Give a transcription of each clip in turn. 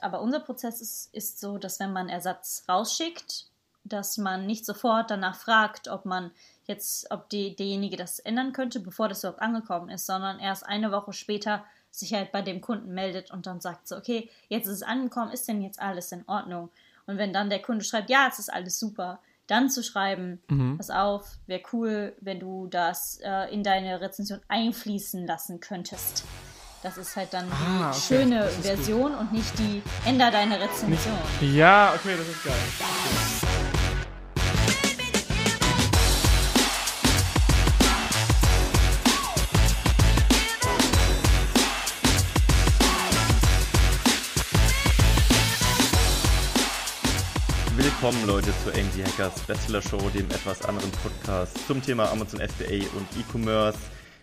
Aber unser Prozess ist, ist so, dass wenn man Ersatz rausschickt, dass man nicht sofort danach fragt, ob man jetzt, ob die, derjenige das ändern könnte, bevor das überhaupt angekommen ist, sondern erst eine Woche später sich halt bei dem Kunden meldet und dann sagt so, okay, jetzt ist es angekommen, ist denn jetzt alles in Ordnung? Und wenn dann der Kunde schreibt, ja, es ist alles super, dann zu schreiben, mhm. pass auf, wäre cool, wenn du das äh, in deine Rezension einfließen lassen könntest. Das ist halt dann ah, die okay. schöne Version gut. und nicht die änder deine Rezension. Nicht, ja, okay, das ist geil. Okay. Willkommen Leute zu AMZ Hackers Bestseller Show, dem etwas anderen Podcast zum Thema Amazon FBA und E-Commerce.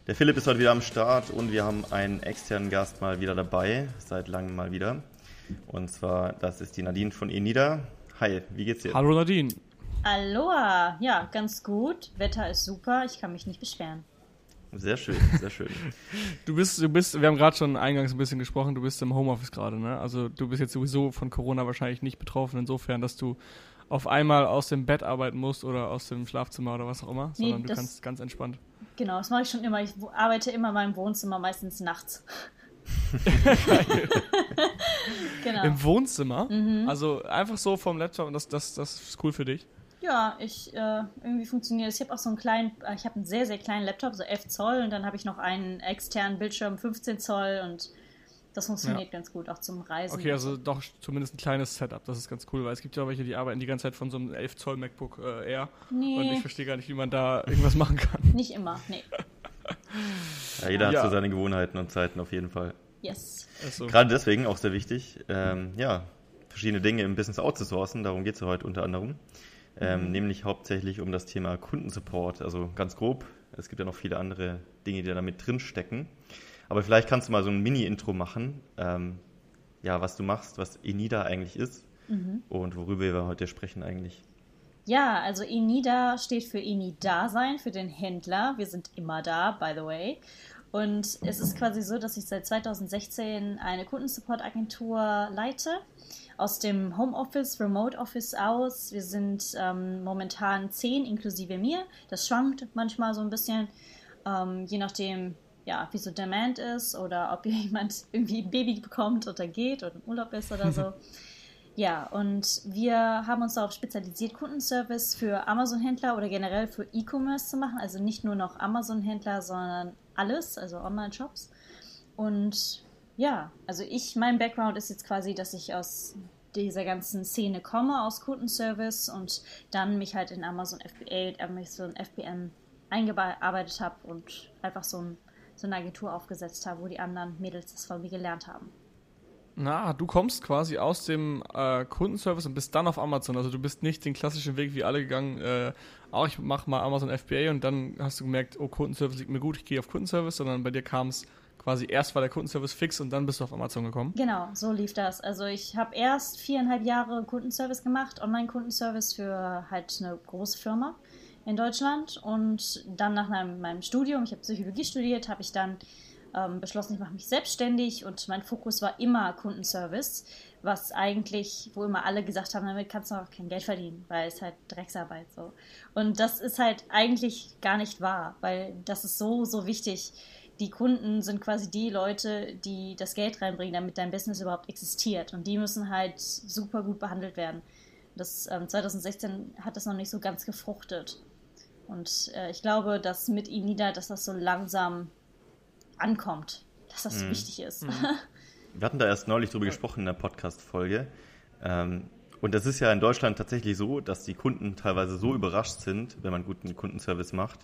Der Philipp ist heute wieder am Start und wir haben einen externen Gast mal wieder dabei, seit langem mal wieder. Und zwar, das ist die Nadine von Enida. Hi, wie geht's dir? Hallo Nadine. Aloha, ja, ganz gut. Wetter ist super, ich kann mich nicht beschweren. Sehr schön, sehr schön. du bist, du bist, wir haben gerade schon eingangs ein bisschen gesprochen, du bist im Homeoffice gerade, ne? Also du bist jetzt sowieso von Corona wahrscheinlich nicht betroffen, insofern, dass du auf einmal aus dem Bett arbeiten musst oder aus dem Schlafzimmer oder was auch immer, nee, sondern du kannst ganz entspannt. Genau, das mache ich schon immer. Ich arbeite immer in meinem Wohnzimmer, meistens nachts. genau. Im Wohnzimmer? Mhm. Also einfach so vom Laptop und das, das, das ist cool für dich? Ja, ich äh, irgendwie funktioniert es. Ich habe auch so einen kleinen, äh, ich habe einen sehr, sehr kleinen Laptop, so 11 Zoll und dann habe ich noch einen externen Bildschirm 15 Zoll und das funktioniert ja. ganz gut, auch zum Reisen. Okay, also doch zumindest ein kleines Setup, das ist ganz cool, weil es gibt ja auch welche, die arbeiten die ganze Zeit von so einem 11 Zoll MacBook äh, Air nee. und ich verstehe gar nicht, wie man da irgendwas machen kann. Nicht immer, nee. Ja, jeder ja. hat so seine Gewohnheiten und Zeiten auf jeden Fall. Yes. So. Gerade deswegen auch sehr wichtig, ähm, ja, verschiedene Dinge im Business outzusourcen, darum geht es ja heute unter anderem ähm, mhm. nämlich hauptsächlich um das Thema Kundensupport. Also ganz grob, es gibt ja noch viele andere Dinge, die da mit drin stecken. Aber vielleicht kannst du mal so ein Mini-Intro machen, ähm, ja, was du machst, was Enida eigentlich ist mhm. und worüber wir heute sprechen eigentlich. Ja, also Enida steht für Eni-Dasein, für den Händler. Wir sind immer da, by the way. Und es ist quasi so, dass ich seit 2016 eine Kundensupport-Agentur leite aus dem Homeoffice, Remote Office aus. Wir sind ähm, momentan zehn inklusive mir. Das schwankt manchmal so ein bisschen, ähm, je nachdem, ja, wie so Demand ist oder ob jemand irgendwie ein Baby bekommt oder geht oder im Urlaub ist oder so. ja, und wir haben uns darauf spezialisiert, Kundenservice für Amazon-Händler oder generell für E-Commerce zu machen. Also nicht nur noch Amazon-Händler, sondern alles, also Online-Shops. Und ja, also ich, mein Background ist jetzt quasi, dass ich aus dieser ganzen Szene komme, aus Kundenservice und dann mich halt in Amazon FBA, Amazon FBM eingearbeitet habe und einfach so, ein, so eine Agentur aufgesetzt habe, wo die anderen Mädels das von mir gelernt haben. Na, du kommst quasi aus dem äh, Kundenservice und bist dann auf Amazon. Also du bist nicht den klassischen Weg wie alle gegangen, äh, auch ich mache mal Amazon FBA und dann hast du gemerkt, oh, Kundenservice liegt mir gut, ich gehe auf Kundenservice, sondern bei dir kam es quasi erst war der Kundenservice fix und dann bist du auf Amazon gekommen? Genau, so lief das. Also ich habe erst viereinhalb Jahre Kundenservice gemacht, Online-Kundenservice für halt eine große Firma in Deutschland und dann nach meinem, meinem Studium, ich habe Psychologie studiert, habe ich dann ähm, beschlossen, ich mache mich selbstständig und mein Fokus war immer Kundenservice, was eigentlich, wo immer alle gesagt haben, damit kannst du auch kein Geld verdienen, weil es halt Drecksarbeit so. Und das ist halt eigentlich gar nicht wahr, weil das ist so, so wichtig die Kunden sind quasi die Leute, die das Geld reinbringen, damit dein Business überhaupt existiert. Und die müssen halt super gut behandelt werden. Das, ähm, 2016 hat das noch nicht so ganz gefruchtet. Und äh, ich glaube, dass mit Inida, dass das so langsam ankommt, dass das mhm. wichtig ist. Mhm. Wir hatten da erst neulich drüber gesprochen in der Podcast-Folge. Ähm, und das ist ja in Deutschland tatsächlich so, dass die Kunden teilweise so überrascht sind, wenn man guten Kundenservice macht,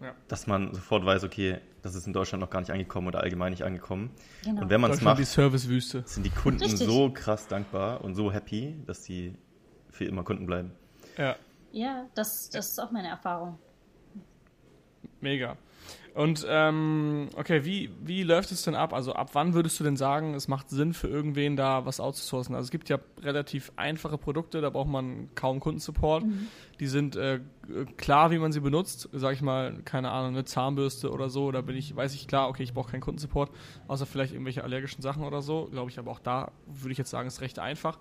ja. dass man sofort weiß, okay, das ist in Deutschland noch gar nicht angekommen oder allgemein nicht angekommen. Genau. Und wenn man es macht, die Servicewüste. sind die Kunden Richtig. so krass dankbar und so happy, dass die für immer Kunden bleiben. Ja. Ja, das, das ist auch meine Erfahrung. Mega. Und ähm, okay, wie, wie läuft es denn ab? Also ab wann würdest du denn sagen, es macht Sinn für irgendwen da was outzusourcen? Also es gibt ja relativ einfache Produkte, da braucht man kaum Kundensupport. Mhm. Die sind äh, klar, wie man sie benutzt. Sag ich mal, keine Ahnung, eine Zahnbürste oder so, da bin ich, weiß ich klar, okay, ich brauche keinen Kundensupport, außer vielleicht irgendwelche allergischen Sachen oder so. Glaube ich, aber auch da würde ich jetzt sagen, ist recht einfach.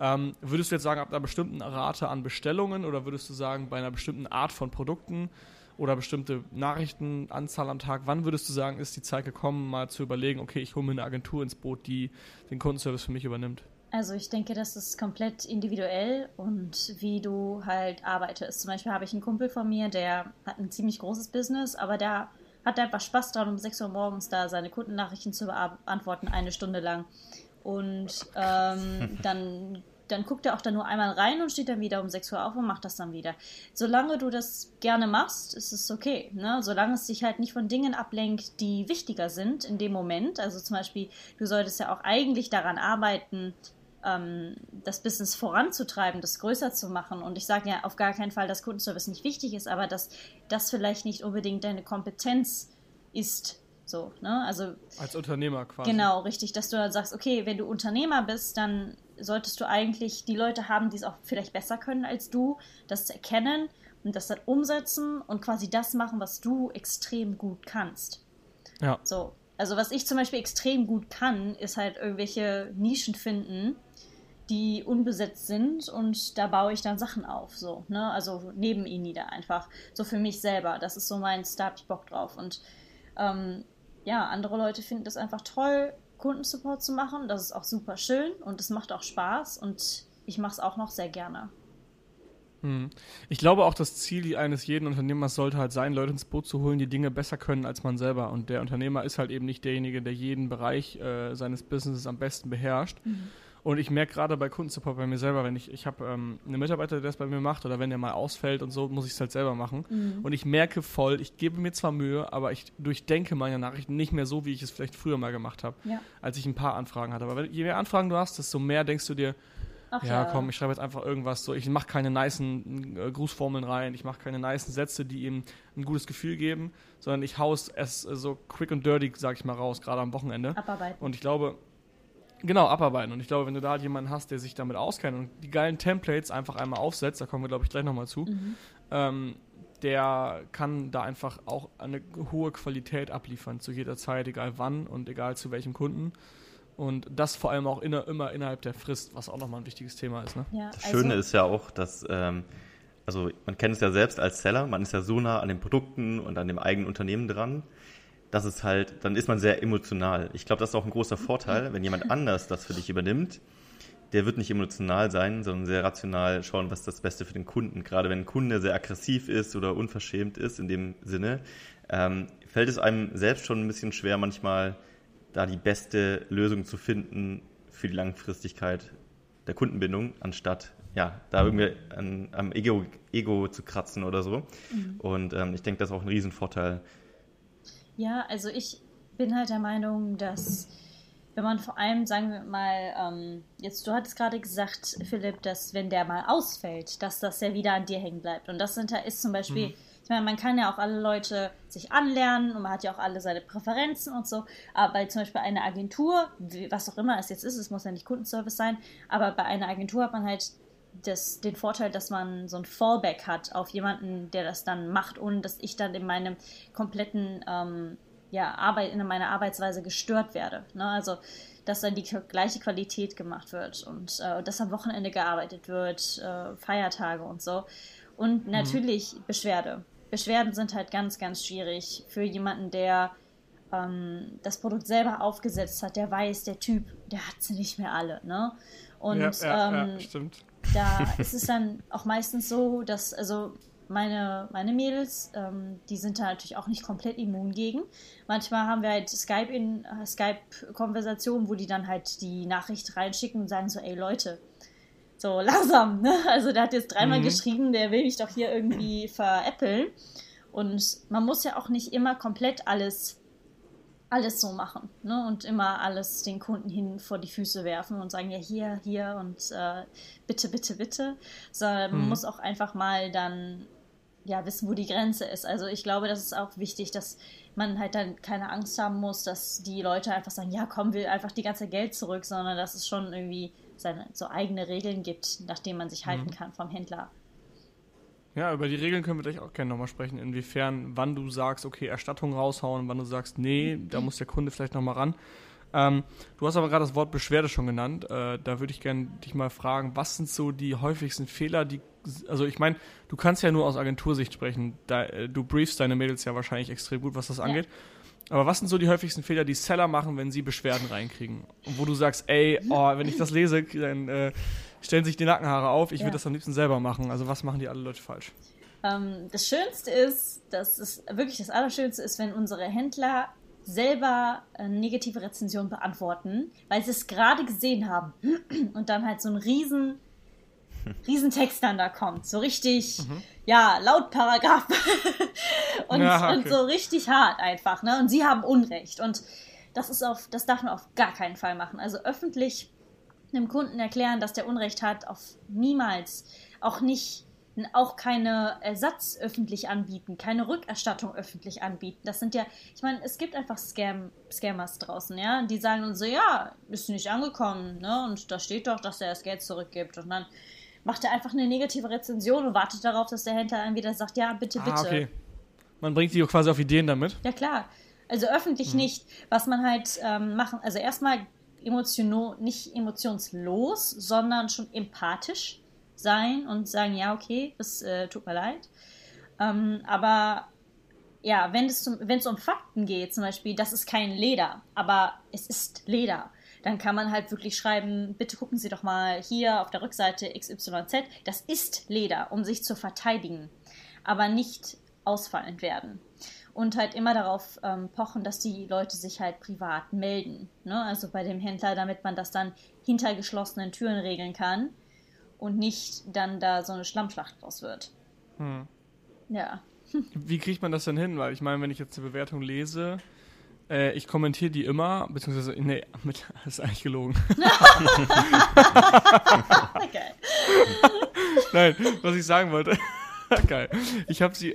Ähm, würdest du jetzt sagen, ab einer bestimmten Rate an Bestellungen oder würdest du sagen, bei einer bestimmten Art von Produkten oder bestimmte Nachrichtenanzahl am Tag, wann würdest du sagen, ist die Zeit gekommen, mal zu überlegen, okay, ich hole mir eine Agentur ins Boot, die den Kundenservice für mich übernimmt? Also ich denke, das ist komplett individuell und wie du halt arbeitest. Zum Beispiel habe ich einen Kumpel von mir, der hat ein ziemlich großes Business, aber der hat einfach Spaß daran, um 6 Uhr morgens da seine Kundennachrichten zu beantworten, eine Stunde lang. Und ähm, dann dann guckt er auch da nur einmal rein und steht dann wieder um 6 Uhr auf und macht das dann wieder. Solange du das gerne machst, ist es okay. Ne? Solange es dich halt nicht von Dingen ablenkt, die wichtiger sind in dem Moment. Also zum Beispiel, du solltest ja auch eigentlich daran arbeiten, ähm, das Business voranzutreiben, das größer zu machen. Und ich sage ja auf gar keinen Fall, dass Kundenservice nicht wichtig ist, aber dass das vielleicht nicht unbedingt deine Kompetenz ist, so, ne? Also als Unternehmer quasi. Genau, richtig, dass du dann sagst, okay, wenn du Unternehmer bist, dann solltest du eigentlich die Leute haben, die es auch vielleicht besser können als du, das zu erkennen und das dann umsetzen und quasi das machen, was du extrem gut kannst. Ja. So. Also was ich zum Beispiel extrem gut kann, ist halt irgendwelche Nischen finden, die unbesetzt sind und da baue ich dann Sachen auf, so, ne? Also neben Inida einfach. So für mich selber. Das ist so mein, da hab ich Bock drauf. Und ähm, ja, andere Leute finden das einfach toll, Kundensupport zu machen. Das ist auch super schön und es macht auch Spaß und ich mache es auch noch sehr gerne. Hm. Ich glaube auch, das Ziel eines jeden Unternehmers sollte halt sein, Leute ins Boot zu holen, die Dinge besser können als man selber. Und der Unternehmer ist halt eben nicht derjenige, der jeden Bereich äh, seines Businesses am besten beherrscht. Mhm. Und ich merke gerade bei Kundensupport bei mir selber, wenn ich, ich habe ähm, eine Mitarbeiter, der das bei mir macht, oder wenn der mal ausfällt und so, muss ich es halt selber machen. Mhm. Und ich merke voll, ich gebe mir zwar Mühe, aber ich durchdenke meine Nachrichten nicht mehr so, wie ich es vielleicht früher mal gemacht habe, ja. als ich ein paar Anfragen hatte. Aber wenn, je mehr Anfragen du hast, desto mehr denkst du dir, Ach ja, komm, ich schreibe jetzt einfach irgendwas so. Ich mache keine nicen äh, Grußformeln rein, ich mache keine nicen Sätze, die ihm ein gutes Gefühl geben, sondern ich haus es äh, so quick und dirty, sag ich mal, raus, gerade am Wochenende. Abarbeiten. Und ich glaube, Genau, abarbeiten. Und ich glaube, wenn du da halt jemanden hast, der sich damit auskennt und die geilen Templates einfach einmal aufsetzt, da kommen wir, glaube ich, gleich nochmal zu, mhm. ähm, der kann da einfach auch eine hohe Qualität abliefern, zu jeder Zeit, egal wann und egal zu welchem Kunden. Und das vor allem auch in, immer innerhalb der Frist, was auch nochmal ein wichtiges Thema ist. Ne? Ja, das Schöne also ist ja auch, dass, ähm, also man kennt es ja selbst als Seller, man ist ja so nah an den Produkten und an dem eigenen Unternehmen dran das ist halt, dann ist man sehr emotional. Ich glaube, das ist auch ein großer Vorteil, wenn jemand anders das für dich übernimmt. Der wird nicht emotional sein, sondern sehr rational schauen, was das Beste für den Kunden. Gerade wenn ein Kunde sehr aggressiv ist oder unverschämt ist in dem Sinne, ähm, fällt es einem selbst schon ein bisschen schwer, manchmal da die beste Lösung zu finden für die Langfristigkeit der Kundenbindung, anstatt ja, da irgendwie an, am Ego, Ego zu kratzen oder so. Mhm. Und ähm, ich denke, das ist auch ein Riesenvorteil ja, also ich bin halt der Meinung, dass wenn man vor allem, sagen wir mal, ähm, jetzt, du hattest gerade gesagt, Philipp, dass wenn der mal ausfällt, dass das ja wieder an dir hängen bleibt. Und das sind, ist zum Beispiel, mhm. ich meine, man kann ja auch alle Leute sich anlernen und man hat ja auch alle seine Präferenzen und so. Aber bei zum Beispiel einer Agentur, was auch immer es jetzt ist, es muss ja nicht Kundenservice sein, aber bei einer Agentur hat man halt das, den Vorteil, dass man so ein Fallback hat auf jemanden, der das dann macht, ohne dass ich dann in meinem kompletten ähm, ja, Arbeit, in meiner Arbeitsweise gestört werde. Ne? Also, dass dann die gleiche Qualität gemacht wird und äh, dass am Wochenende gearbeitet wird, äh, Feiertage und so. Und mhm. natürlich mhm. Beschwerde. Beschwerden sind halt ganz, ganz schwierig für jemanden, der ähm, das Produkt selber aufgesetzt hat, der weiß, der Typ, der hat sie nicht mehr alle. Ne? Und ja, ja, ähm, ja, stimmt da ist es dann auch meistens so, dass, also meine, meine Mädels, ähm, die sind da natürlich auch nicht komplett immun gegen. Manchmal haben wir halt Skype in äh, Skype-Konversationen, wo die dann halt die Nachricht reinschicken und sagen so, ey Leute, so langsam, ne? Also der hat jetzt dreimal mhm. geschrieben, der will mich doch hier irgendwie veräppeln. Und man muss ja auch nicht immer komplett alles alles so machen ne? und immer alles den Kunden hin vor die Füße werfen und sagen, ja, hier, hier und äh, bitte, bitte, bitte. Sondern man mhm. muss auch einfach mal dann ja, wissen, wo die Grenze ist. Also ich glaube, das ist auch wichtig, dass man halt dann keine Angst haben muss, dass die Leute einfach sagen, ja, komm, will einfach die ganze Geld zurück, sondern dass es schon irgendwie seine so eigene Regeln gibt, nach denen man sich halten mhm. kann vom Händler. Ja, über die Regeln können wir gleich auch gerne nochmal sprechen, inwiefern, wann du sagst, okay, Erstattung raushauen, wann du sagst, nee, da muss der Kunde vielleicht nochmal ran. Ähm, du hast aber gerade das Wort Beschwerde schon genannt. Äh, da würde ich gerne dich mal fragen, was sind so die häufigsten Fehler, die, also ich meine, du kannst ja nur aus Agentursicht sprechen. Da, äh, du briefst deine Mädels ja wahrscheinlich extrem gut, was das angeht. Ja. Aber was sind so die häufigsten Fehler, die Seller machen, wenn sie Beschwerden reinkriegen? Und wo du sagst, ey, oh, wenn ich das lese, dann äh, stellen sich die Nackenhaare auf, ich ja. würde das am liebsten selber machen. Also was machen die alle Leute falsch? Ähm, das Schönste ist, das ist wirklich das Allerschönste ist, wenn unsere Händler selber äh, negative Rezensionen beantworten, weil sie es gerade gesehen haben und dann halt so ein riesen, riesen Text dann da kommt. So richtig, mhm. ja, laut Paragraph und, ja, okay. und so richtig hart einfach, ne? Und sie haben Unrecht. Und das ist auf, das darf man auf gar keinen Fall machen. Also öffentlich einem Kunden erklären, dass der Unrecht hat, auf niemals. Auch nicht, auch keine Ersatz öffentlich anbieten, keine Rückerstattung öffentlich anbieten. Das sind ja, ich meine, es gibt einfach Scam, Scammers draußen, ja, die sagen dann so, ja, ist nicht angekommen, ne, und da steht doch, dass er das Geld zurückgibt und dann macht er einfach eine negative Rezension und wartet darauf, dass der Händler dann wieder sagt, ja, bitte, ah, bitte. Ah, okay. Man bringt die quasi auf Ideen damit. Ja, klar. Also öffentlich hm. nicht. Was man halt ähm, machen, also erstmal emotional, nicht emotionslos, sondern schon empathisch sein und sagen, ja, okay, das äh, tut mir leid. Ähm, aber ja, wenn es, wenn es um Fakten geht, zum Beispiel, das ist kein Leder, aber es ist Leder, dann kann man halt wirklich schreiben, bitte gucken Sie doch mal hier auf der Rückseite XYZ, das ist Leder, um sich zu verteidigen, aber nicht ausfallend werden und halt immer darauf ähm, pochen, dass die Leute sich halt privat melden. Ne? Also bei dem Händler, damit man das dann hinter geschlossenen Türen regeln kann und nicht dann da so eine Schlammschlacht draus wird. Hm. Ja. Wie kriegt man das denn hin? Weil ich meine, wenn ich jetzt eine Bewertung lese, äh, ich kommentiere die immer, beziehungsweise, nee, mit, das ist eigentlich gelogen. okay. Nein, was ich sagen wollte. Geil. Ich habe sie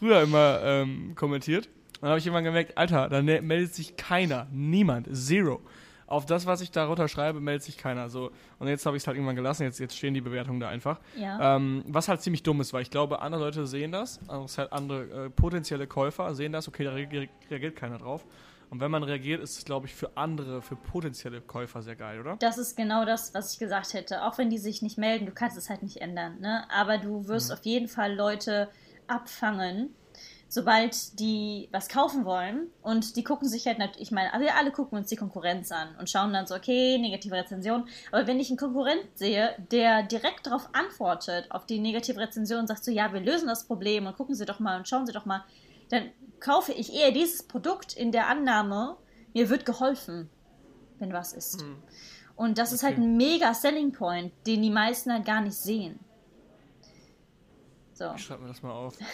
früher immer ähm, kommentiert. Dann habe ich irgendwann gemerkt, Alter, da ne, meldet sich keiner, niemand, zero. Auf das, was ich darunter schreibe, meldet sich keiner. So. Und jetzt habe ich es halt irgendwann gelassen, jetzt, jetzt stehen die Bewertungen da einfach. Ja. Ähm, was halt ziemlich dumm ist, weil ich glaube, andere Leute sehen das, also halt andere äh, potenzielle Käufer sehen das, okay, da reagiert keiner drauf. Und wenn man reagiert, ist es, glaube ich, für andere, für potenzielle Käufer sehr geil, oder? Das ist genau das, was ich gesagt hätte. Auch wenn die sich nicht melden, du kannst es halt nicht ändern. Ne? Aber du wirst mhm. auf jeden Fall Leute abfangen, sobald die was kaufen wollen und die gucken sich halt, ich meine, wir alle gucken uns die Konkurrenz an und schauen dann so, okay, negative Rezension. Aber wenn ich einen Konkurrent sehe, der direkt darauf antwortet, auf die negative Rezension und sagt so, ja, wir lösen das Problem und gucken Sie doch mal und schauen Sie doch mal, dann kaufe ich eher dieses Produkt in der Annahme, mir wird geholfen, wenn was ist. Mhm. Und das okay. ist halt ein mega Selling Point, den die meisten halt gar nicht sehen. So. Ich schreibe mir das mal auf. Das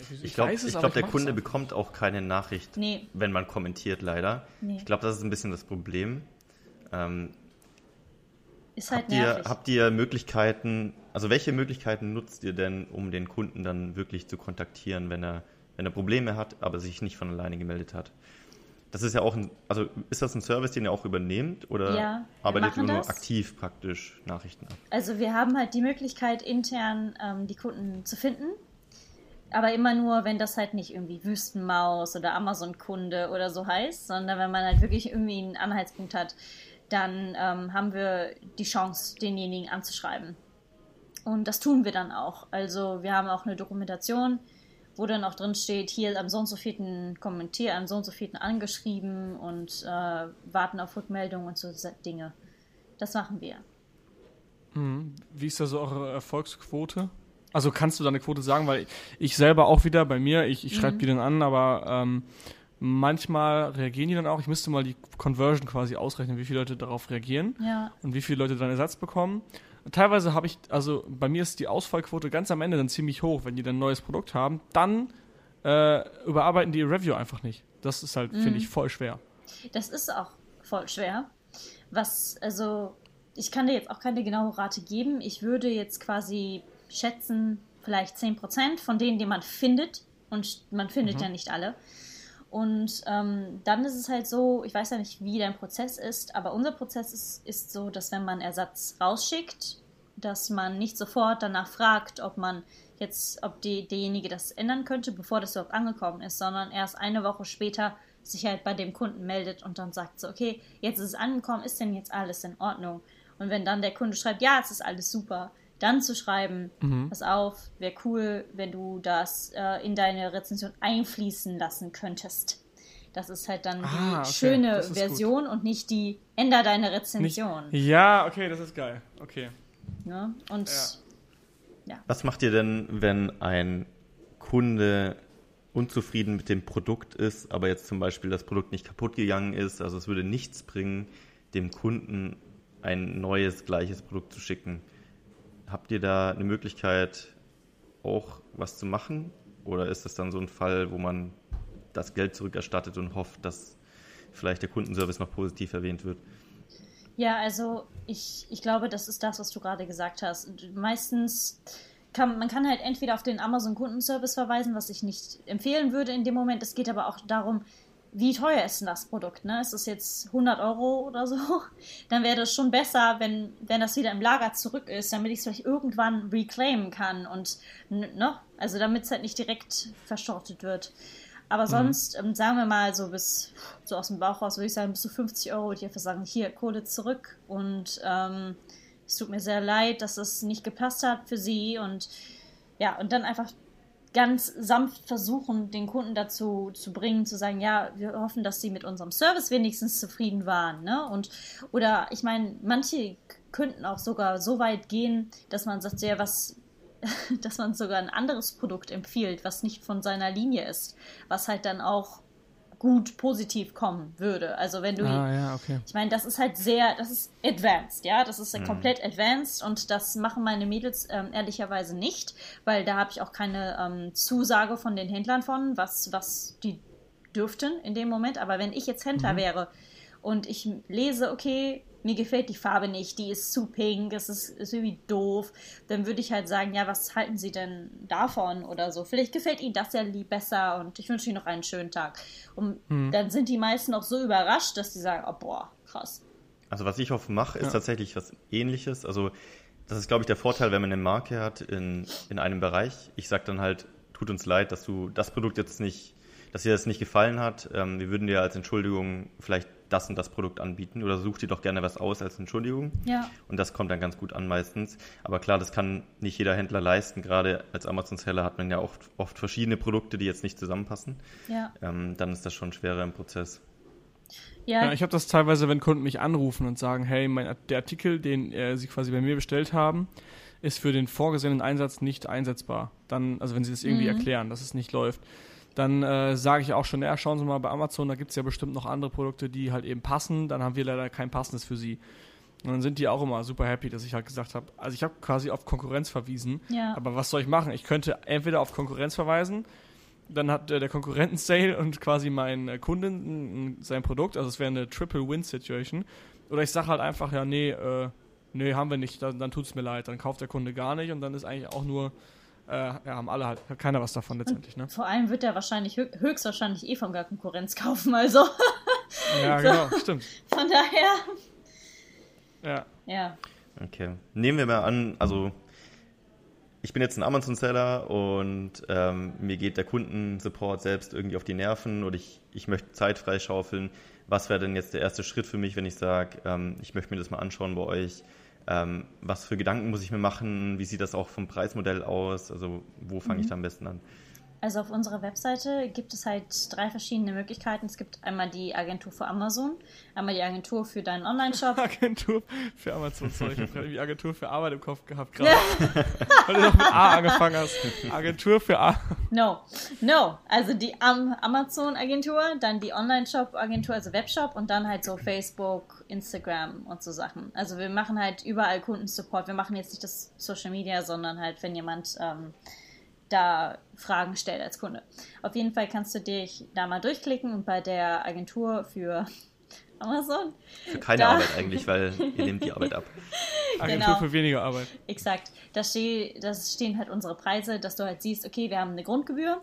ich, ich, ich glaube, glaub, der Kunde bekommt auch keine Nachricht, nee. wenn man kommentiert, leider. Nee. Ich glaube, das ist ein bisschen das Problem. Ähm, ist halt habt, nervig. ihr, habt ihr Möglichkeiten, also welche Möglichkeiten nutzt ihr denn, um den Kunden dann wirklich zu kontaktieren, wenn er wenn er Probleme hat, aber sich nicht von alleine gemeldet hat. Das ist ja auch ein, also ist das ein Service, den ihr auch übernehmt oder ja, arbeitet ihr nur das. aktiv praktisch Nachrichten ab? Also wir haben halt die Möglichkeit, intern ähm, die Kunden zu finden. Aber immer nur, wenn das halt nicht irgendwie Wüstenmaus oder Amazon-Kunde oder so heißt, sondern wenn man halt wirklich irgendwie einen Anhaltspunkt hat, dann ähm, haben wir die Chance, denjenigen anzuschreiben. Und das tun wir dann auch. Also wir haben auch eine Dokumentation, wo dann auch drin steht, hier am so und so vierten kommentiert, am so und so vierten angeschrieben und äh, warten auf Rückmeldungen und so Dinge. Das machen wir. Mhm. Wie ist da so eure Erfolgsquote? Also kannst du da eine Quote sagen, weil ich selber auch wieder bei mir, ich, ich schreibe mhm. die dann an, aber ähm, manchmal reagieren die dann auch. Ich müsste mal die Conversion quasi ausrechnen, wie viele Leute darauf reagieren ja. und wie viele Leute dann Ersatz bekommen. Teilweise habe ich, also bei mir ist die Ausfallquote ganz am Ende dann ziemlich hoch, wenn die dann ein neues Produkt haben. Dann äh, überarbeiten die ihr Review einfach nicht. Das ist halt, mhm. finde ich, voll schwer. Das ist auch voll schwer. Was, also, ich kann dir jetzt auch keine genaue Rate geben. Ich würde jetzt quasi schätzen, vielleicht 10% von denen, die man findet. Und man findet mhm. ja nicht alle. Und ähm, dann ist es halt so, ich weiß ja nicht, wie dein Prozess ist, aber unser Prozess ist, ist so, dass wenn man Ersatz rausschickt, dass man nicht sofort danach fragt, ob man jetzt, ob die, derjenige das ändern könnte, bevor das überhaupt angekommen ist, sondern erst eine Woche später sich halt bei dem Kunden meldet und dann sagt so, okay, jetzt ist es angekommen, ist denn jetzt alles in Ordnung? Und wenn dann der Kunde schreibt, ja, es ist alles super, dann zu schreiben, mhm. pass auf, wäre cool, wenn du das äh, in deine Rezension einfließen lassen könntest. Das ist halt dann ah, die okay. schöne Version gut. und nicht die änder deine Rezension. Nicht, ja, okay, das ist geil. Okay. Ja, und ja. ja. Was macht ihr denn, wenn ein Kunde unzufrieden mit dem Produkt ist, aber jetzt zum Beispiel das Produkt nicht kaputt gegangen ist, also es würde nichts bringen, dem Kunden ein neues, gleiches Produkt zu schicken. Habt ihr da eine Möglichkeit, auch was zu machen? Oder ist das dann so ein Fall, wo man das Geld zurückerstattet und hofft, dass vielleicht der Kundenservice noch positiv erwähnt wird? Ja, also ich, ich glaube, das ist das, was du gerade gesagt hast. Meistens kann man kann halt entweder auf den Amazon Kundenservice verweisen, was ich nicht empfehlen würde in dem Moment. Es geht aber auch darum, wie teuer ist denn das Produkt? Ne? Ist es jetzt 100 Euro oder so? Dann wäre das schon besser, wenn, wenn das wieder im Lager zurück ist, damit ich es vielleicht irgendwann reclaimen kann und, ne? Also damit es halt nicht direkt verschrottet wird. Aber mhm. sonst, ähm, sagen wir mal, so bis, so aus dem Bauch raus, würde ich sagen, bis zu 50 Euro würde ich einfach sagen, hier, Kohle zurück und ähm, es tut mir sehr leid, dass es nicht gepasst hat für Sie und ja, und dann einfach ganz sanft versuchen, den Kunden dazu zu bringen, zu sagen, ja, wir hoffen, dass sie mit unserem Service wenigstens zufrieden waren. Ne? Und, oder ich meine, manche könnten auch sogar so weit gehen, dass man sagt, ja, was, dass man sogar ein anderes Produkt empfiehlt, was nicht von seiner Linie ist, was halt dann auch gut positiv kommen würde. Also wenn du, ah, ja, okay. ich meine, das ist halt sehr, das ist advanced, ja, das ist mhm. komplett advanced und das machen meine Mädels ähm, ehrlicherweise nicht, weil da habe ich auch keine ähm, Zusage von den Händlern von, was, was die dürften in dem Moment. Aber wenn ich jetzt Händler mhm. wäre und ich lese, okay, mir gefällt die Farbe nicht, die ist zu pink, es ist, ist irgendwie doof, dann würde ich halt sagen, ja, was halten Sie denn davon oder so? Vielleicht gefällt Ihnen das ja besser und ich wünsche Ihnen noch einen schönen Tag. Und hm. dann sind die meisten auch so überrascht, dass sie sagen, oh boah, krass. Also was ich oft mache, ist ja. tatsächlich was ähnliches. Also das ist, glaube ich, der Vorteil, wenn man eine Marke hat in, in einem Bereich. Ich sage dann halt, tut uns leid, dass du das Produkt jetzt nicht, dass dir das nicht gefallen hat. Ähm, wir würden dir als Entschuldigung vielleicht das und das Produkt anbieten oder such dir doch gerne was aus als Entschuldigung. Ja. Und das kommt dann ganz gut an meistens. Aber klar, das kann nicht jeder Händler leisten. Gerade als Amazon-Seller hat man ja oft, oft verschiedene Produkte, die jetzt nicht zusammenpassen. Ja. Ähm, dann ist das schon schwerer im Prozess. Ja. ja ich habe das teilweise, wenn Kunden mich anrufen und sagen, hey, mein, der Artikel, den äh, sie quasi bei mir bestellt haben, ist für den vorgesehenen Einsatz nicht einsetzbar. Dann, also wenn sie das irgendwie mhm. erklären, dass es nicht läuft dann äh, sage ich auch schon, ja, schauen Sie mal bei Amazon, da gibt es ja bestimmt noch andere Produkte, die halt eben passen, dann haben wir leider kein passendes für Sie. Und dann sind die auch immer super happy, dass ich halt gesagt habe, also ich habe quasi auf Konkurrenz verwiesen, ja. aber was soll ich machen? Ich könnte entweder auf Konkurrenz verweisen, dann hat äh, der Konkurrenten Sale und quasi mein äh, Kunden sein Produkt, also es wäre eine Triple-Win-Situation, oder ich sage halt einfach, ja, nee, äh, nee, haben wir nicht, dann, dann tut es mir leid, dann kauft der Kunde gar nicht und dann ist eigentlich auch nur äh, ja, haben alle halt, hat keiner was davon letztendlich. Ne? Vor allem wird er wahrscheinlich höchstwahrscheinlich eh von gar Konkurrenz kaufen, also. ja, so. genau, stimmt. Von daher. Ja. Ja. Okay. Nehmen wir mal an, also ich bin jetzt ein Amazon-Seller und ähm, mir geht der Kundensupport selbst irgendwie auf die Nerven oder ich, ich möchte Zeit freischaufeln. Was wäre denn jetzt der erste Schritt für mich, wenn ich sage, ähm, ich möchte mir das mal anschauen bei euch? Ähm, was für Gedanken muss ich mir machen? Wie sieht das auch vom Preismodell aus? Also wo fange mhm. ich da am besten an? Also auf unserer Webseite gibt es halt drei verschiedene Möglichkeiten. Es gibt einmal die Agentur für Amazon, einmal die Agentur für deinen Online-Shop. Agentur für Amazon, sorry, ich habe gerade die Agentur für Arbeit im Kopf gehabt gerade. Weil du noch mit A angefangen hast. Agentur für A. No, no. Also die Amazon-Agentur, dann die Online-Shop-Agentur, also Webshop und dann halt so Facebook, Instagram und so Sachen. Also wir machen halt überall Kundensupport. Wir machen jetzt nicht das Social Media, sondern halt, wenn jemand... Ähm, da Fragen stellt als Kunde. Auf jeden Fall kannst du dich da mal durchklicken und bei der Agentur für Amazon. Für keine da, Arbeit eigentlich, weil ihr nehmt die Arbeit ab. Agentur Genau. für weniger Arbeit. Exakt. Da, steh, da stehen halt unsere Preise, dass du halt siehst, okay, wir haben eine Grundgebühr.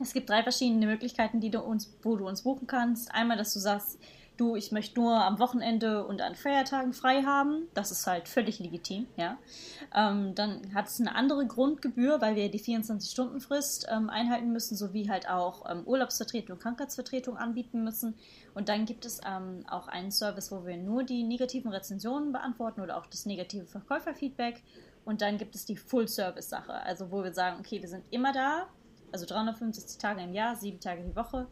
Es gibt drei verschiedene Möglichkeiten, die du uns, wo du uns buchen kannst. Einmal, dass du sagst, du, ich möchte nur am Wochenende und an Feiertagen frei haben. Das ist halt völlig legitim, ja. Ähm, dann hat es eine andere Grundgebühr, weil wir die 24-Stunden-Frist ähm, einhalten müssen, sowie halt auch ähm, Urlaubsvertretung und Krankheitsvertretung anbieten müssen. Und dann gibt es ähm, auch einen Service, wo wir nur die negativen Rezensionen beantworten oder auch das negative Verkäuferfeedback. Und dann gibt es die Full-Service-Sache, also wo wir sagen, okay, wir sind immer da, also 365 Tage im Jahr, sieben Tage die Woche.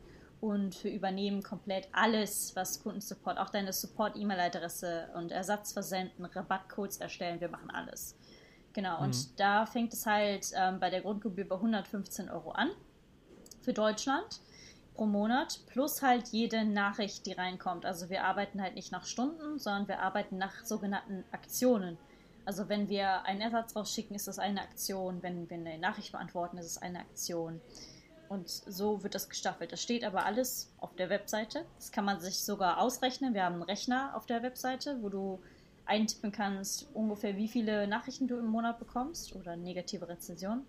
Und wir übernehmen komplett alles, was Kundensupport, auch deine Support-E-Mail-Adresse und Ersatzversenden, Rabattcodes erstellen, wir machen alles. Genau, und da fängt es halt ähm, bei der Grundgebühr bei 115 Euro an für Deutschland pro Monat, plus halt jede Nachricht, die reinkommt. Also wir arbeiten halt nicht nach Stunden, sondern wir arbeiten nach sogenannten Aktionen. Also wenn wir einen Ersatz rausschicken, ist das eine Aktion. Wenn wir eine Nachricht beantworten, ist es eine Aktion. Und so wird das gestaffelt. Das steht aber alles auf der Webseite. Das kann man sich sogar ausrechnen. Wir haben einen Rechner auf der Webseite, wo du eintippen kannst, ungefähr wie viele Nachrichten du im Monat bekommst oder negative Rezensionen.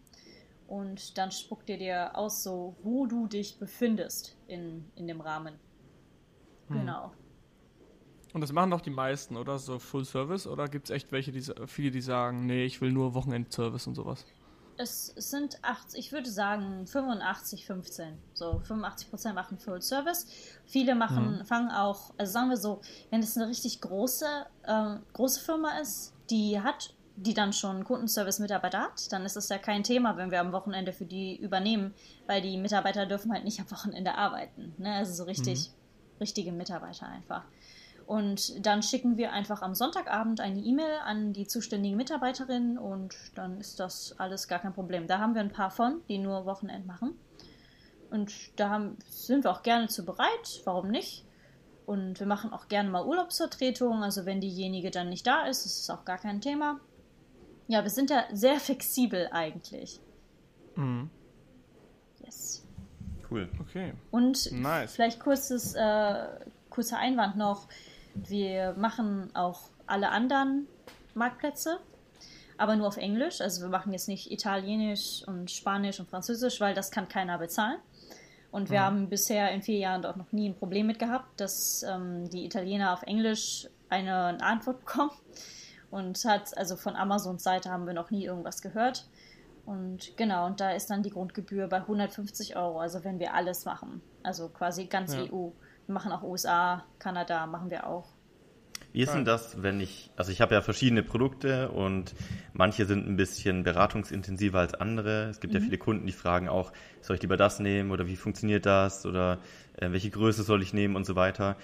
Und dann spuckt dir dir aus, so wo du dich befindest in, in dem Rahmen. Genau. Und das machen doch die meisten, oder? So Full Service? Oder gibt es echt welche, die viele, die sagen, nee, ich will nur Wochenendservice und sowas? Es sind 80, ich würde sagen 85, 15. So 85% machen Full Service. Viele machen, fangen auch, also sagen wir so, wenn es eine richtig große, ähm, große Firma ist, die hat, die dann schon Kundenservice-Mitarbeiter hat, dann ist es ja kein Thema, wenn wir am Wochenende für die übernehmen, weil die Mitarbeiter dürfen halt nicht am Wochenende arbeiten. Ne? Also so richtig, richtige Mitarbeiter einfach. Und dann schicken wir einfach am Sonntagabend eine E-Mail an die zuständige Mitarbeiterin und dann ist das alles gar kein Problem. Da haben wir ein paar von, die nur Wochenend machen. Und da haben, sind wir auch gerne zu bereit, warum nicht? Und wir machen auch gerne mal Urlaubsvertretungen, also wenn diejenige dann nicht da ist, ist es auch gar kein Thema. Ja, wir sind ja sehr flexibel eigentlich. Mhm. Yes. Cool. Okay. Und Nice. vielleicht kurzes, äh, kurzer Einwand noch. Wir machen auch alle anderen Marktplätze, aber nur auf Englisch. Also wir machen jetzt nicht Italienisch und Spanisch und Französisch, weil das kann keiner bezahlen. Und wir haben bisher in vier Jahren dort noch nie ein Problem mit gehabt, dass ähm, die Italiener auf Englisch eine, eine Antwort bekommen. Und hat, also von Amazons Seite haben wir noch nie irgendwas gehört. Und genau, und da ist dann die Grundgebühr bei 150 Euro, also wenn wir alles machen. Also quasi ganz Ja. EU. Wir machen auch USA, Kanada, machen wir auch. Wie ist denn das, wenn ich, also ich habe ja verschiedene Produkte und manche sind ein bisschen beratungsintensiver als andere. Es gibt ja viele Kunden, die fragen auch, soll ich lieber das nehmen oder wie funktioniert das oder äh, welche Größe soll ich nehmen und so weiter.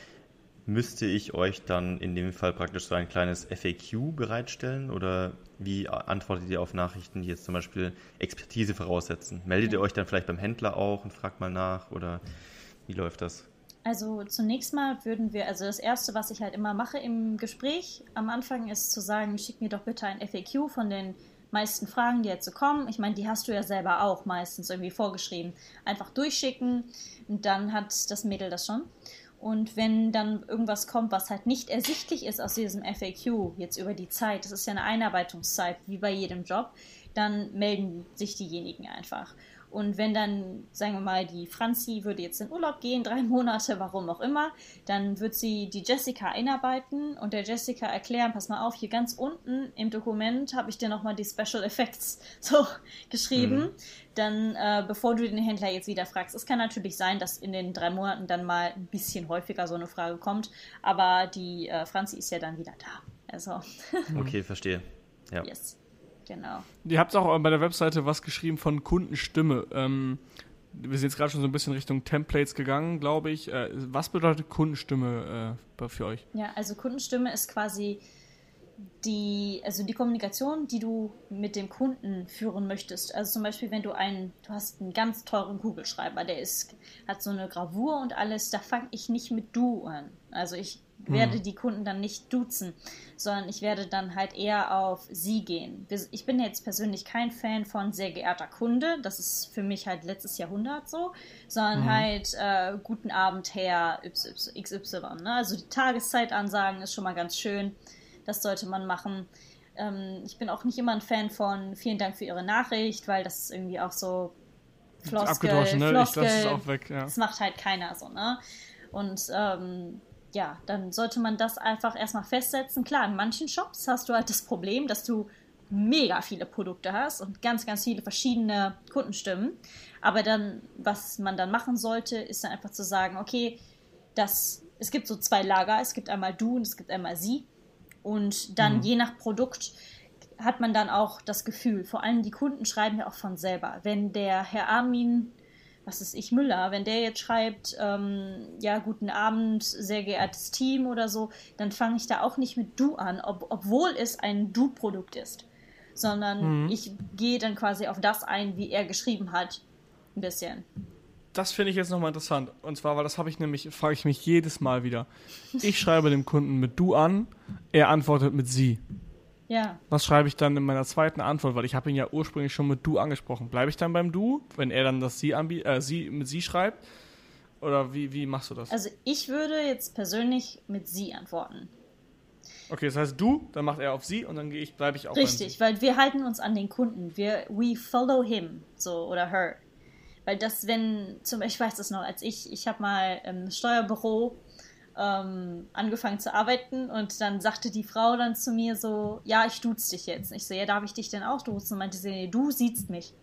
Müsste ich euch dann in dem Fall praktisch so ein kleines FAQ bereitstellen oder wie antwortet ihr auf Nachrichten, die jetzt zum Beispiel Expertise voraussetzen? Meldet ihr euch dann vielleicht beim Händler auch und fragt mal nach oder wie läuft das? Also zunächst mal würden wir, also das Erste, was ich halt immer mache im Gespräch am Anfang, ist zu sagen, schick mir doch bitte ein FAQ von den meisten Fragen, die jetzt so kommen. Ich meine, die hast du ja selber auch meistens irgendwie vorgeschrieben. Einfach durchschicken und dann hat das Mädel das schon. Und wenn dann irgendwas kommt, was halt nicht ersichtlich ist aus diesem FAQ, jetzt über die Zeit, das ist ja eine Einarbeitungszeit, wie bei jedem Job, dann melden sich diejenigen einfach. Und wenn dann, sagen wir mal, die Franzi würde jetzt in Urlaub gehen, drei Monate, warum auch immer, dann wird sie die Jessica einarbeiten und der Jessica erklären, pass mal auf, hier ganz unten im Dokument habe ich dir nochmal die Special Effects so geschrieben. Dann, äh, bevor du den Händler jetzt wieder fragst, es kann natürlich sein, dass in den drei Monaten dann mal ein bisschen häufiger so eine Frage kommt, aber die äh, Franzi ist ja dann wieder da. Also, Okay, verstehe. Ja. yes. Genau. Ihr habt auch bei der Webseite was geschrieben von Kundenstimme. Ähm, wir sind jetzt gerade schon so ein bisschen Richtung Templates gegangen, glaube ich. Äh, was bedeutet Kundenstimme äh, für euch? Ja, also Kundenstimme ist quasi die, also die Kommunikation, die du mit dem Kunden führen möchtest. Also zum Beispiel, wenn du einen, du hast einen ganz teuren Kugelschreiber, der ist, hat so eine Gravur und alles, da fange ich nicht mit du an. Also ich werde die Kunden dann nicht duzen, sondern ich werde dann halt eher auf sie gehen. Ich bin jetzt persönlich kein Fan von sehr geehrter Kunde, das ist für mich halt letztes Jahrhundert so, sondern halt äh, guten Abend Herr XY. Ne? Also die Tageszeit ansagen ist schon mal ganz schön. Das sollte man machen. Ähm, ich bin auch nicht immer ein Fan von vielen Dank für Ihre Nachricht, weil das ist irgendwie auch so Floskel, Abgedroschen, ne? Floskel. Ich lasse es auch weg, ja. Das macht halt keiner so, ne? Und ähm, ja, dann sollte man das einfach erstmal festsetzen. Klar, in manchen Shops hast du halt das Problem, dass du mega viele Produkte hast und ganz, ganz viele verschiedene Kundenstimmen. Aber dann, was man dann machen sollte, ist dann einfach zu sagen, okay, das, es gibt so zwei Lager, es gibt einmal du und es gibt einmal sie. Und dann Mhm. je nach Produkt hat man dann auch das Gefühl, vor allem die Kunden schreiben ja auch von selber. Wenn der Herr Armin, was ist ich, Müller, wenn der jetzt schreibt, ähm, ja, guten Abend, sehr geehrtes Team oder so, dann fange ich da auch nicht mit du an, ob, obwohl es ein du-Produkt ist. Sondern ich gehe dann quasi auf das ein, wie er geschrieben hat. Ein bisschen. Das finde ich jetzt nochmal interessant. Und zwar, weil das habe ich nämlich, frage ich mich jedes Mal wieder. Ich schreibe dem Kunden mit du an, er antwortet mit sie. Ja. Was schreibe ich dann in meiner zweiten Antwort? Weil ich habe ihn ja ursprünglich schon mit du angesprochen. Bleibe ich dann beim du, wenn er dann das sie, äh, sie mit sie schreibt? Oder wie, wie machst du das? Also ich würde jetzt persönlich mit sie antworten. Okay, das heißt du, dann macht er auf sie und dann gehe ich, bleibe ich auch Richtig, beim weil wir halten uns an den Kunden. Wir, we follow him, so, oder her. Weil das, wenn, zum ich weiß das noch, als ich, ich habe mal im Steuerbüro ähm, angefangen zu arbeiten und dann sagte die Frau dann zu mir so, ja, ich duze dich jetzt. Ich so, ja, darf ich dich denn auch duzen? Und meinte sie, nee, du siehst mich.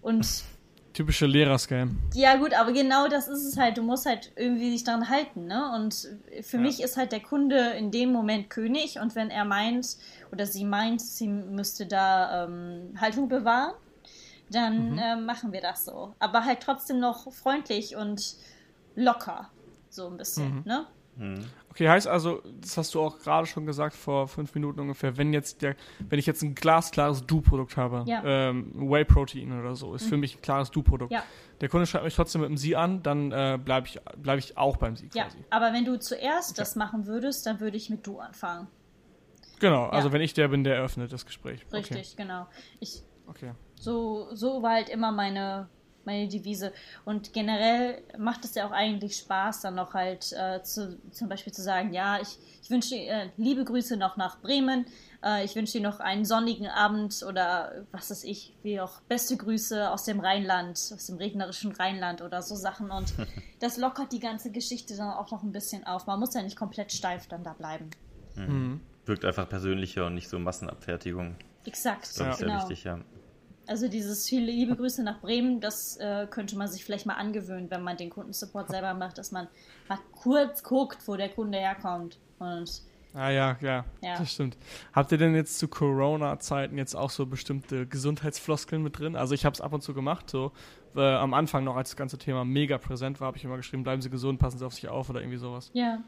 Und. Typische Lehrerscam. ja, gut, aber genau das ist es halt. Du musst halt irgendwie dich daran halten, ne? Und für Ja. mich ist halt der Kunde in dem Moment König und wenn er meint oder sie meint, sie müsste da ähm, Haltung bewahren, dann ähm, machen wir das so. Aber halt trotzdem noch freundlich und locker. So ein bisschen, ne? Okay, heißt also, das hast du auch gerade schon gesagt vor fünf Minuten ungefähr, wenn jetzt der, wenn ich jetzt ein glasklares Du-Produkt habe, Ja. ähm, Whey Protein oder so, ist für mich ein klares Du-Produkt. Ja. Der Kunde schreibt mich trotzdem mit dem Sie an, dann äh, bleibe ich, bleib ich auch beim Sie Ja, quasi. aber wenn du zuerst das machen würdest, dann würde ich mit du anfangen. Genau, also Ja. wenn ich der bin, der eröffnet das Gespräch. Richtig, genau. Ich, Okay. okay. So, so war halt immer meine, meine Devise. Und generell macht es ja auch eigentlich Spaß, dann noch halt äh, zu, zum Beispiel zu sagen, ja, ich, ich wünsche dir äh, liebe Grüße noch nach Bremen. Äh, ich wünsche dir noch einen sonnigen Abend oder was weiß ich, wie auch beste Grüße aus dem Rheinland, aus dem regnerischen Rheinland oder so Sachen. Und das lockert die ganze Geschichte dann auch noch ein bisschen auf. Man muss ja nicht komplett steif dann da bleiben. Wirkt einfach persönlicher und nicht so Massenabfertigung. Exakt, Das ist ich, sehr genau. wichtig, ja. Also dieses viele liebe Grüße nach Bremen, das äh, könnte man sich vielleicht mal angewöhnen, wenn man den Kundensupport selber macht, dass man mal kurz guckt, wo der Kunde herkommt. Und Ah ja, ja, Ja. das stimmt. Habt ihr denn jetzt zu Corona-Zeiten jetzt auch so bestimmte Gesundheitsfloskeln mit drin? Also ich habe es ab und zu gemacht, so äh, am Anfang noch, als das ganze Thema mega präsent war, habe ich immer geschrieben, bleiben Sie gesund, passen Sie auf sich auf oder irgendwie sowas. ja,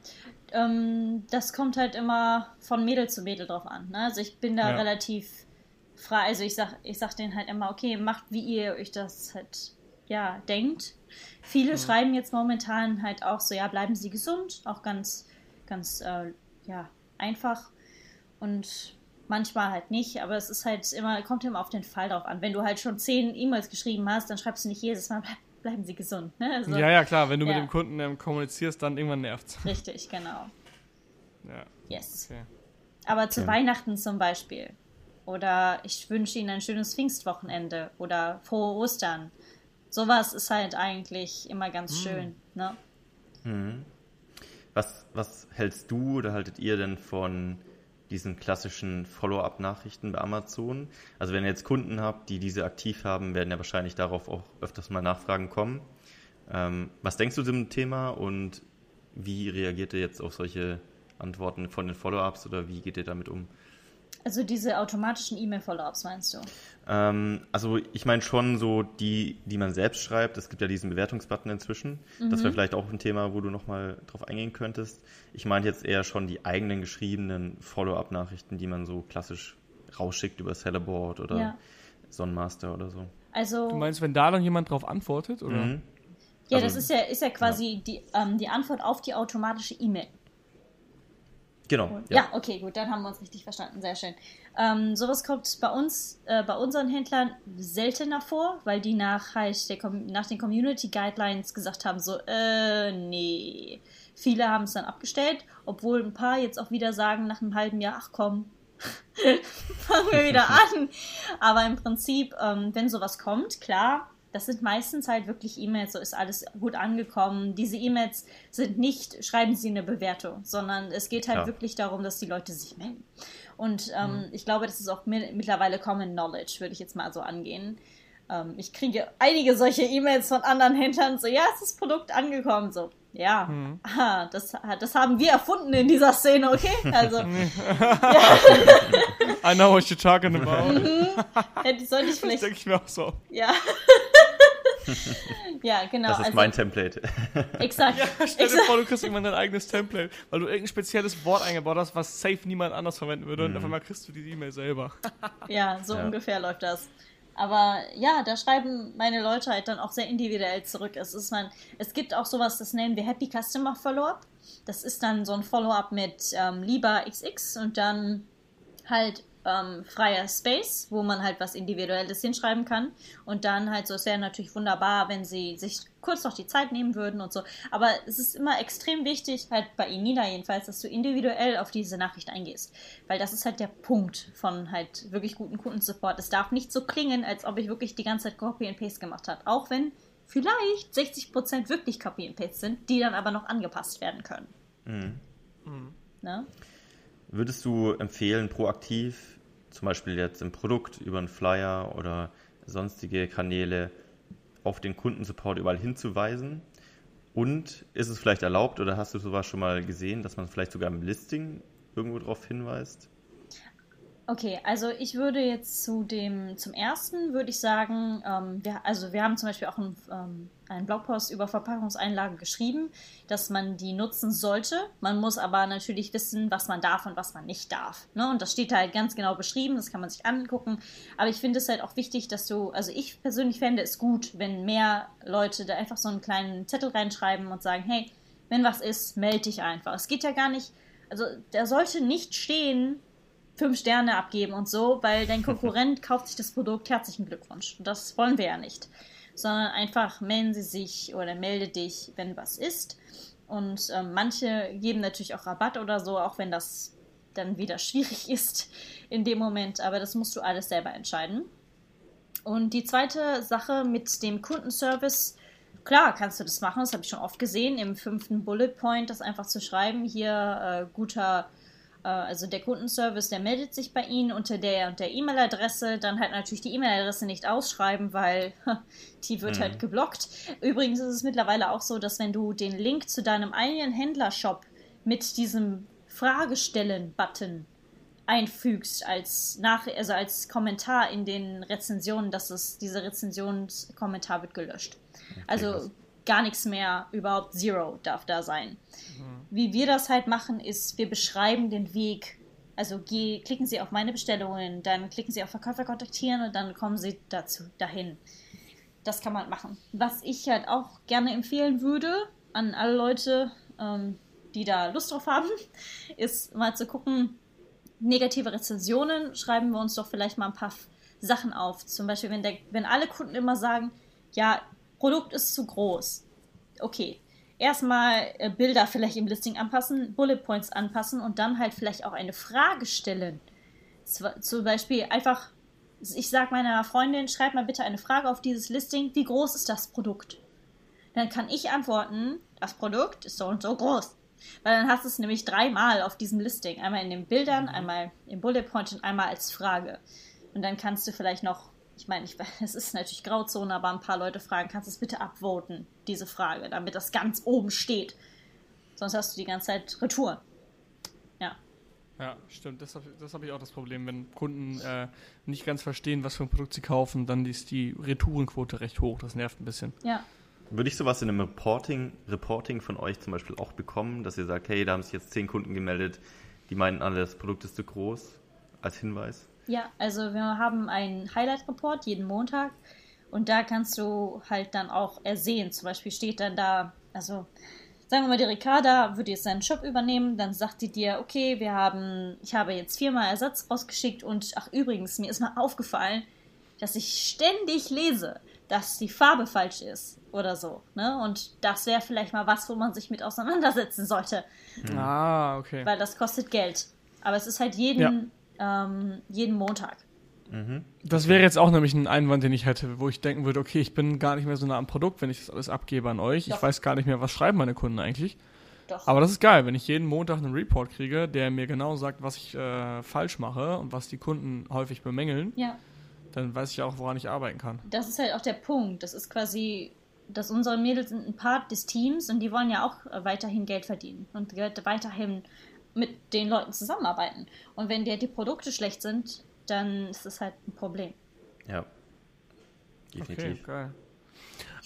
ähm, das kommt halt immer von Mädel zu Mädel drauf an. Ne? Also ich bin da Ja. relativ frei. Also ich sag, ich sag denen halt immer, okay, macht wie ihr euch das halt ja denkt. Viele schreiben jetzt momentan halt auch so, ja, bleiben Sie gesund, auch ganz, ganz äh, ja einfach und manchmal halt nicht. Aber es ist halt immer kommt immer auf den Fall drauf an. Wenn du halt schon zehn E-Mails geschrieben hast, dann schreibst du nicht jedes Mal bleib, bleiben Sie gesund. Ne? Also, Ja, ja, klar, wenn du mit Ja. dem Kunden ähm, kommunizierst, dann irgendwann nervt's. Richtig, genau. Ja, Yes. okay. Aber zu Okay. Weihnachten zum Beispiel. Oder ich wünsche Ihnen ein schönes Pfingstwochenende. Oder frohe Ostern. Sowas ist halt eigentlich immer ganz schön. Ne? Was, was hältst du oder haltet ihr denn von diesen klassischen Follow-up-Nachrichten bei Amazon? Also wenn ihr jetzt Kunden habt, die diese aktiv haben, werden ja wahrscheinlich darauf auch öfters mal Nachfragen kommen. Ähm, was denkst du zu dem Thema und wie reagiert ihr jetzt auf solche Antworten von den Follow-ups oder wie geht ihr damit um? Also diese automatischen E-Mail-Follow-ups meinst du? Ähm, also ich meine schon so die, die man selbst schreibt. Es gibt ja diesen Bewertungsbutton inzwischen. Das wäre vielleicht auch ein Thema, wo du nochmal drauf eingehen könntest. Ich meine jetzt eher schon die eigenen geschriebenen Follow-up-Nachrichten, die man so klassisch rausschickt über Sellerboard oder Ja. Sonnenmaster oder so. Also, Du meinst, wenn da dann jemand drauf antwortet? Oder? Mhm. ja, also- das ist ja, ist ja quasi Die, ähm, die Antwort auf die automatische E-Mail. Genau. Ja. okay, gut, dann haben wir uns richtig verstanden. Sehr schön. Ähm, sowas kommt bei uns, äh, bei unseren Händlern seltener vor, weil die nach, halt der, nach den Community Guidelines gesagt haben, so, äh, nee, Viele haben es dann abgestellt, obwohl ein paar jetzt auch wieder sagen nach einem halben Jahr, ach komm, fangen wir wieder an. Aber im Prinzip, ähm, wenn sowas kommt, klar, das sind meistens halt wirklich E-Mails, so ist alles gut angekommen. Diese E-Mails sind nicht, schreiben Sie eine Bewertung, sondern es geht halt ja. wirklich darum, dass die Leute sich melden. Und ähm, mhm. ich glaube, das ist auch mittlerweile Common Knowledge, würde ich jetzt mal so angehen. Ähm, ich kriege einige solche E-Mails von anderen Händlern, so, ja, ist das Produkt angekommen, so. Ja, mhm. aha, das, das haben wir erfunden in dieser Szene, okay? Also. ja. I know what you're talking about. Mhm. Hätte, sollte ich vielleicht. Das denke ich mir auch so. Ja. ja, genau. Das ist also, mein Template. Exakt. Ja, stell dir vor, du kriegst irgendwann dein eigenes Template, weil du irgendein spezielles Wort eingebaut hast, was safe niemand anders verwenden würde. Mhm. Und auf einmal kriegst du die E-Mail selber. ja, so ja. ungefähr läuft das. Aber ja, da schreiben meine Leute halt dann auch sehr individuell zurück. Es ist man, es gibt auch sowas, das nennen wir Happy Customer Follow-up. Das ist dann so ein Follow-up mit ähm, lieber XX und dann halt ähm, freier Space, wo man halt was Individuelles hinschreiben kann. Und dann halt so, es wäre natürlich wunderbar, wenn sie sich kurz noch die Zeit nehmen würden und so. Aber es ist immer extrem wichtig, halt bei Inina jedenfalls, dass du individuell auf diese Nachricht eingehst. Weil das ist halt der Punkt von halt wirklich guten Kundensupport. Es darf nicht so klingen, als ob ich wirklich die ganze Zeit Copy and Paste gemacht habe. Auch wenn vielleicht 60% wirklich Copy and Paste sind, die dann aber noch angepasst werden können. Mhm. Mhm. Ne? Würdest du empfehlen, proaktiv zum Beispiel jetzt im Produkt über einen Flyer oder sonstige Kanäle auf den Kundensupport überall hinzuweisen? Und ist es vielleicht erlaubt oder hast du sowas schon mal gesehen, dass man vielleicht sogar im Listing irgendwo darauf hinweist? Okay, also ich würde jetzt zu dem, zum ersten würde ich sagen, ähm, wir, also wir haben zum Beispiel auch einen, ähm, einen Blogpost über Verpackungseinlagen geschrieben, dass man die nutzen sollte. Man muss aber natürlich wissen, was man darf und was man nicht darf. Ne? Und das steht da halt ganz genau beschrieben, das kann man sich angucken. Aber ich finde es halt auch wichtig, dass du, also ich persönlich fände es gut, wenn mehr Leute da einfach so einen kleinen Zettel reinschreiben und sagen, hey, wenn was ist, melde dich einfach. Es geht ja gar nicht, also da sollte nicht stehen, fünf Sterne abgeben und so, weil dein Konkurrent kauft sich das Produkt. Herzlichen Glückwunsch. Das wollen wir ja nicht. Sondern einfach melden Sie sich oder melde dich, wenn was ist. Und ähm, manche geben natürlich auch Rabatt oder so, auch wenn das dann wieder schwierig ist in dem Moment. Aber das musst du alles selber entscheiden. Und die zweite Sache mit dem Kundenservice, klar kannst du das machen, das habe ich schon oft gesehen, im fünften Bullet Point, das einfach zu schreiben, hier äh, guter äh, also der Kundenservice, der meldet sich bei Ihnen unter der und der E-Mail-Adresse, dann halt natürlich die E-Mail-Adresse nicht ausschreiben, weil die wird halt mhm. halt geblockt. Übrigens ist es mittlerweile auch so, dass wenn du den Link zu deinem eigenen Händlershop mit diesem Fragestellen-Button einfügst als nach also als Kommentar in den Rezensionen, dass es dieser Rezensionskommentar wird gelöscht. Okay, also gar nichts mehr, überhaupt Zero darf da sein. Mhm. Wie wir das halt machen, ist, wir beschreiben den Weg. Also geh, klicken Sie auf meine Bestellungen, dann klicken Sie auf Verkäufer kontaktieren und dann kommen Sie dazu dahin. Das kann man machen. Was ich halt auch gerne empfehlen würde an alle Leute, ähm, die da Lust drauf haben, ist mal zu gucken, negative Rezensionen, schreiben wir uns doch vielleicht mal ein paar Sachen auf. Zum Beispiel, wenn, der, wenn alle Kunden immer sagen, ja, Produkt ist zu groß. Okay. Erstmal äh, Bilder vielleicht im Listing anpassen, Bullet Points anpassen und dann halt vielleicht auch eine Frage stellen. Z zum Beispiel einfach, ich sage meiner Freundin, schreib mal bitte eine Frage auf dieses Listing, wie groß ist das Produkt? Dann kann ich antworten, das Produkt ist so und so groß. Weil dann hast du es nämlich dreimal auf diesem Listing. Einmal in den Bildern, mhm. einmal im Bullet Point und einmal als Frage. Und dann kannst du vielleicht noch ich meine, ich, es ist natürlich Grauzone, aber ein paar Leute fragen, kannst du es bitte abvoten, diese Frage, damit das ganz oben steht. Sonst hast du die ganze Zeit Retour. Ja. Ja, stimmt. Das habe hab ich auch das Problem. Wenn Kunden äh, nicht ganz verstehen, was für ein Produkt sie kaufen, dann ist die Retourenquote recht hoch. Das nervt ein bisschen. Ja. Würde ich sowas in einem Reporting, Reporting von euch zum Beispiel auch bekommen, dass ihr sagt, hey, da haben sich jetzt zehn Kunden gemeldet, die meinen alle, das Produkt ist zu groß, als Hinweis? Ja, also wir haben einen Highlight-Report jeden Montag und da kannst du halt dann auch ersehen. Zum Beispiel steht dann da, also sagen wir mal, die Ricarda würde jetzt seinen Shop übernehmen, dann sagt sie dir, okay, wir haben, ich habe jetzt viermal Ersatz rausgeschickt und ach übrigens, mir ist mal aufgefallen, dass ich ständig lese, dass die Farbe falsch ist oder so. Ne? Und das wäre vielleicht mal was, wo man sich mit auseinandersetzen sollte. Ah, okay. Weil das kostet Geld. Aber es ist halt jeden, ja. Ähm, jeden Montag. Mhm. Das wäre jetzt auch nämlich ein Einwand, den ich hätte, wo ich denken würde, okay, ich bin gar nicht mehr so nah am Produkt, wenn ich das alles abgebe an euch. Doch. Ich weiß gar nicht mehr, was schreiben meine Kunden eigentlich. Doch. Aber das ist geil, wenn ich jeden Montag einen Report kriege, der mir genau sagt, was ich äh, falsch mache und was die Kunden häufig bemängeln. Ja dann weiß ich auch, woran ich arbeiten kann. Das ist halt auch der Punkt. Das ist quasi, dass unsere Mädels sind ein Part des Teams und die wollen ja auch weiterhin Geld verdienen und weiterhin mit den Leuten zusammenarbeiten. Und wenn dir die Produkte schlecht sind, dann ist das halt ein Problem. Ja. Definitiv. Okay, geil.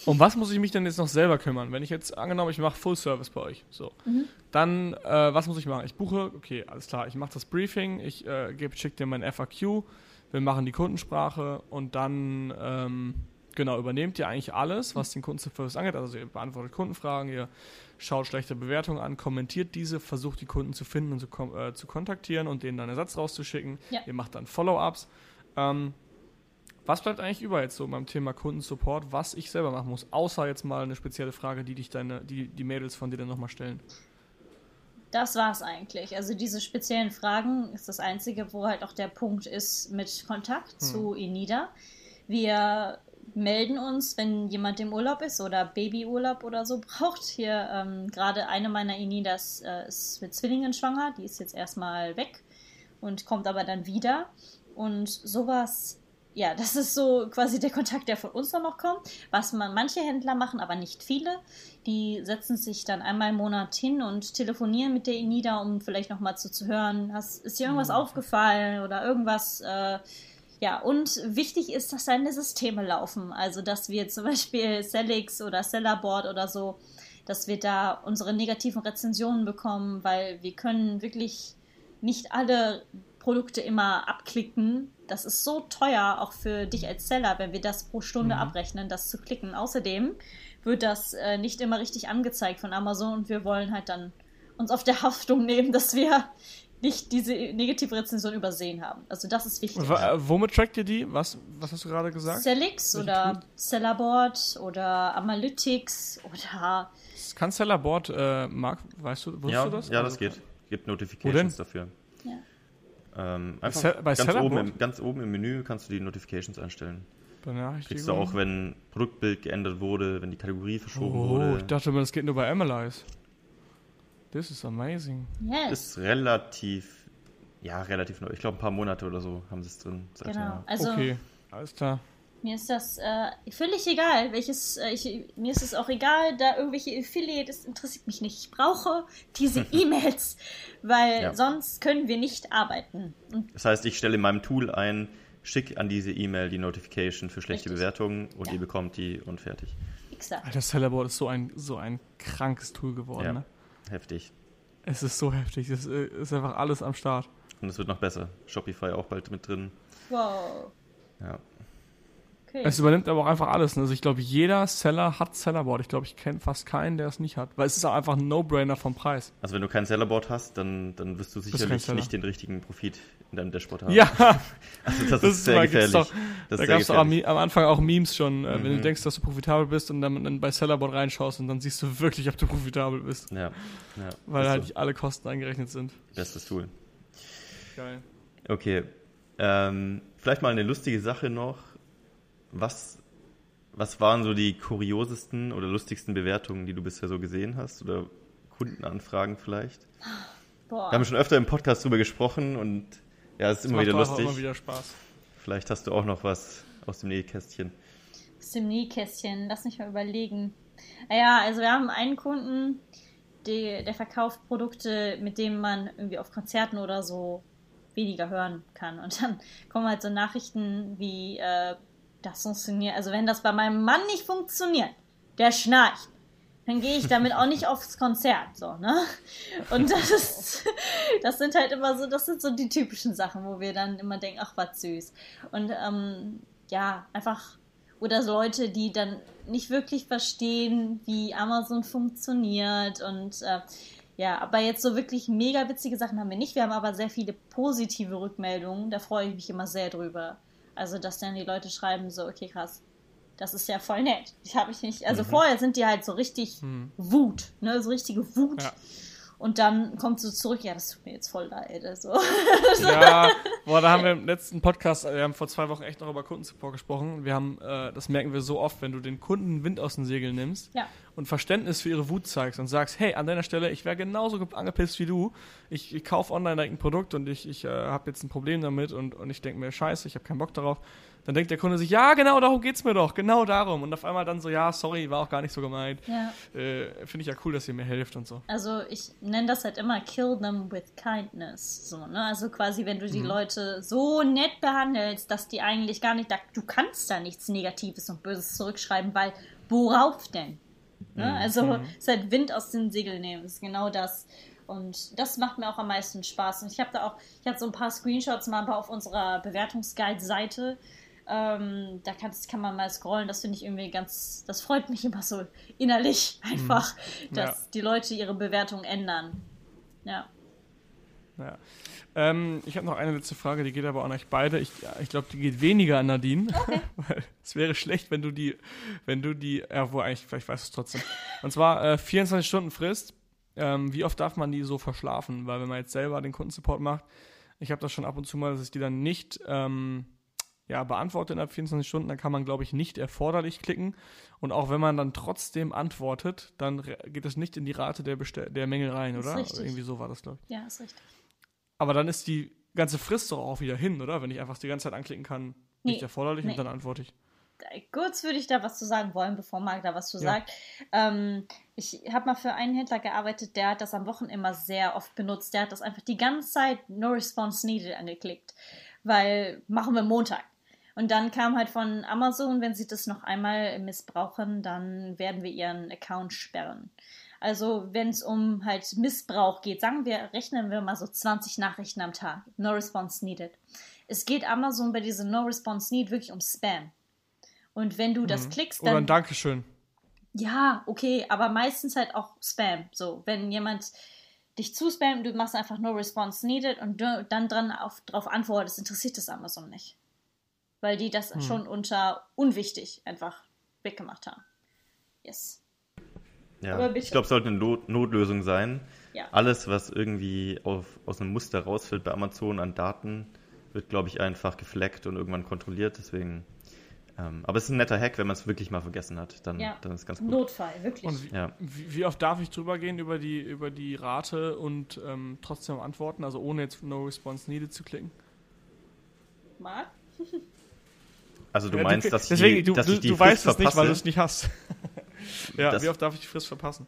Um was muss ich mich denn jetzt noch selber kümmern? Wenn ich jetzt angenommen, ich mache Full Service bei euch, so, mhm. dann äh, was muss ich machen? Ich buche, okay, alles klar, ich mache das Briefing, ich äh, schicke dir mein FAQ, wir machen die Kundensprache und dann ähm, genau übernehmt ihr eigentlich alles, was den Kundenservice angeht. Also ihr beantwortet Kundenfragen, ihr schaut schlechte Bewertungen an, kommentiert diese, versucht die Kunden zu finden und zu, äh, zu kontaktieren und denen dann Ersatz rauszuschicken. Ja. Ihr macht dann Follow-ups. Ähm, was bleibt eigentlich über jetzt so beim Thema Kundensupport, was ich selber machen muss, außer jetzt mal eine spezielle Frage, die dich deine, die, die Mädels von dir dann nochmal stellen? das war's eigentlich. Also diese speziellen Fragen ist das Einzige, wo halt auch der Punkt ist mit Kontakt hm. zu Enida. Wir melden uns, wenn jemand im Urlaub ist oder Babyurlaub oder so braucht. Hier ähm, gerade eine meiner Enidas äh, ist mit Zwillingen schwanger, die ist jetzt erstmal weg und kommt aber dann wieder. Und sowas ja, das ist so quasi der Kontakt, der von uns dann noch kommt. Was man manche Händler machen, aber nicht viele. Die setzen sich dann einmal im Monat hin und telefonieren mit der Enida, um vielleicht noch mal zu, zu hören, hast, ist dir irgendwas mhm. aufgefallen oder irgendwas. Äh, ja, und wichtig ist, dass deine Systeme laufen. Also, dass wir zum Beispiel Cellix oder Sellerboard oder so, dass wir da unsere negativen Rezensionen bekommen, weil wir können wirklich nicht alle Produkte immer abklicken. Das ist so teuer, auch für dich als Seller, wenn wir das pro Stunde mhm. abrechnen, das zu klicken. Außerdem wird das äh, nicht immer richtig angezeigt von Amazon und wir wollen halt dann uns auf der Haftung nehmen, dass wir nicht diese negative Rezension übersehen haben. Also das ist wichtig. W womit trackt ihr die? Was, was hast du gerade gesagt? Cellix oder Sellerboard oder Analytics oder... Kann Sellerboard, äh, Marc, weißt du, wusstest ja, du das? Ja, das geht. Gibt Notifications dafür. Ja. Ähm, einfach bei ganz, oben im, ganz oben im Menü kannst du die Notifications einstellen. Kriegst du auch, wenn Produktbild geändert wurde, wenn die Kategorie verschoben oh, wurde. ich dachte das geht nur bei Analyze. This is amazing. Yes. Ist relativ, ja, relativ neu. Ich glaube, ein paar Monate oder so haben sie es drin. Genau. Also, okay, alles klar. Mir ist das äh, völlig egal, welches, äh, ich, mir ist es auch egal, da irgendwelche Affiliate, das interessiert mich nicht. Ich brauche diese E-Mails, weil ja. sonst können wir nicht arbeiten. Das heißt, ich stelle in meinem Tool ein, schick an diese E-Mail die Notification für schlechte Richtig. Bewertungen und ja. ihr bekommt die und fertig. Exakt. Alter, Sellerboard ist so ein, so ein krankes Tool geworden, ja. ne? Heftig. Es ist so heftig, es ist einfach alles am Start. Und es wird noch besser. Shopify auch bald mit drin. Wow. Ja. Okay. Es übernimmt aber auch einfach alles. Ne? Also ich glaube, jeder Seller hat Sellerboard. Ich glaube, ich kenne fast keinen, der es nicht hat. Weil es ist auch einfach ein No-Brainer vom Preis. Also wenn du kein Sellerboard hast, dann, dann wirst du sicherlich nicht den richtigen Profit in deinem Dashboard haben. Ja. Also das, das ist sehr gefährlich. Doch, da gab es am Anfang auch Memes schon, äh, mhm. wenn du mhm. denkst, dass du profitabel bist und dann, dann bei Sellerboard reinschaust und dann siehst du wirklich, ob du profitabel bist. Ja. ja. Weil halt so. alle Kosten eingerechnet sind. Bestes Tool. Geil. Okay. Ähm, vielleicht mal eine lustige Sache noch was, was waren so die kuriosesten oder lustigsten Bewertungen, die du bisher so gesehen hast? Oder Kundenanfragen vielleicht? Boah. Wir haben schon öfter im Podcast drüber gesprochen und ja, es ist das immer wieder lustig. Immer wieder Spaß. Vielleicht hast du auch noch was aus dem Nähkästchen. Aus dem Nähkästchen, lass mich mal überlegen. Naja, also wir haben einen Kunden, die, der verkauft Produkte, mit denen man irgendwie auf Konzerten oder so weniger hören kann. Und dann kommen halt so Nachrichten wie äh, das funktioniert. Also wenn das bei meinem Mann nicht funktioniert, der schnarcht, dann gehe ich damit auch nicht aufs Konzert, so, ne? Und das ist, das sind halt immer so, das sind so die typischen Sachen, wo wir dann immer denken, ach, was süß. Und, ähm, ja, einfach, oder so Leute, die dann nicht wirklich verstehen, wie Amazon funktioniert und, äh, ja, aber jetzt so wirklich mega witzige Sachen haben wir nicht. Wir haben aber sehr viele positive Rückmeldungen. Da freue ich mich immer sehr drüber. Also, dass dann die Leute schreiben, so, okay, krass, Das ist ja voll nett. Ich habe ich nicht. Also mhm. vorher sind die halt so richtig mhm. Wut, ne, so richtige Wut. Ja. Und dann kommt so zurück, ja, das tut mir jetzt voll leid. Also. Ja, boah, da haben wir im letzten Podcast, wir haben vor zwei Wochen echt noch über Kundensupport gesprochen. Wir haben, äh, das merken wir so oft, wenn du den Kunden Wind aus den Segeln nimmst ja. und Verständnis für ihre Wut zeigst und sagst, hey, an deiner Stelle, ich wäre genauso angepisst wie du. Ich, ich kaufe online ein Produkt und ich, ich äh, habe jetzt ein Problem damit und, und ich denke mir, scheiße, ich habe keinen Bock darauf dann denkt der Kunde sich, ja, genau darum geht's mir doch, genau darum. Und auf einmal dann so, ja, sorry, war auch gar nicht so gemeint. Ja. Äh, Finde ich ja cool, dass ihr mir helft und so. Also ich nenne das halt immer kill them with kindness. So, ne? Also quasi, wenn du die mhm. Leute so nett behandelst, dass die eigentlich gar nicht, da, du kannst da nichts Negatives und Böses zurückschreiben, weil worauf denn? Ne? Mhm. Also mhm. es ist halt Wind aus den Segeln nehmen, ist genau das. Und das macht mir auch am meisten Spaß. Und ich habe da auch, ich habe so ein paar Screenshots mal auf unserer Bewertungsguide-Seite ähm, da kann, kann man mal scrollen, das finde ich irgendwie ganz, das freut mich immer so innerlich mhm. einfach, mhm. dass ja. die Leute ihre Bewertung ändern. Ja. Ja. Ähm, ich habe noch eine letzte Frage, die geht aber an euch beide. Ich, ich glaube, die geht weniger an Nadine. Okay. Weil es wäre schlecht, wenn du die, wenn du die, ja, wo eigentlich, vielleicht weißt du es trotzdem. Und zwar äh, 24 Stunden Frist. Ähm, wie oft darf man die so verschlafen? Weil wenn man jetzt selber den Kundensupport macht, ich habe das schon ab und zu mal, dass ich die dann nicht ähm, ja, beantwortet innerhalb 24 Stunden, dann kann man, glaube ich, nicht erforderlich klicken. Und auch wenn man dann trotzdem antwortet, dann geht es nicht in die Rate der, Bestell der Mängel rein, oder? Richtig. Irgendwie so war das, glaube ich. Ja, ist richtig. Aber dann ist die ganze Frist doch auch wieder hin, oder? Wenn ich einfach die ganze Zeit anklicken kann, nee. nicht erforderlich nee. und dann antworte ich. Kurz würde ich da was zu sagen wollen, bevor Marc da was zu ja. sagt. Ähm, ich habe mal für einen Händler gearbeitet, der hat das am Wochenende immer sehr oft benutzt. Der hat das einfach die ganze Zeit No Response Needed angeklickt. Weil machen wir Montag. Und dann kam halt von Amazon, wenn sie das noch einmal missbrauchen, dann werden wir ihren Account sperren. Also wenn es um halt Missbrauch geht, sagen wir, rechnen wir mal so 20 Nachrichten am Tag. No response needed. Es geht Amazon bei diesem No response need wirklich um Spam. Und wenn du das mhm. klickst, dann. Oder ein Dankeschön. Ja, okay, aber meistens halt auch Spam. So, wenn jemand dich zuspammt, du machst einfach No response needed und dann dran auf, drauf antwortest, interessiert das Amazon nicht weil die das hm. schon unter unwichtig einfach weggemacht haben. Yes. Ja, ich glaube, es sollte eine Not Notlösung sein. Ja. Alles, was irgendwie auf, aus einem Muster rausfällt bei Amazon an Daten, wird, glaube ich, einfach gefleckt und irgendwann kontrolliert. Deswegen. Ähm, aber es ist ein netter Hack, wenn man es wirklich mal vergessen hat. Dann, ja. dann ist es ganz gut. Notfall, wirklich. Und wie, ja. wie, wie, oft darf ich drüber gehen über die, über die Rate und ähm, trotzdem antworten, also ohne jetzt No Response Needed zu klicken? Marc? Also du ja, meinst, du, dass deswegen, ich die, dass du, ich die du Frist weißt es nicht, weil du es nicht hast. ja, das, wie oft darf ich die Frist verpassen?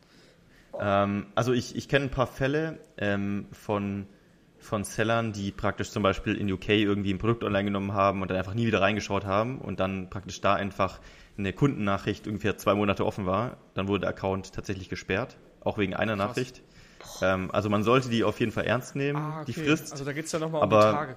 Ähm, also ich, ich kenne ein paar Fälle ähm, von, von Sellern, die praktisch zum Beispiel in UK irgendwie ein Produkt online genommen haben und dann einfach nie wieder reingeschaut haben und dann praktisch da einfach eine Kundennachricht ungefähr zwei Monate offen war. Dann wurde der Account tatsächlich gesperrt, auch wegen einer Krass. Nachricht. Ähm, also man sollte die auf jeden Fall ernst nehmen, ah, okay. die Frist. Also da geht es ja nochmal um die Tage,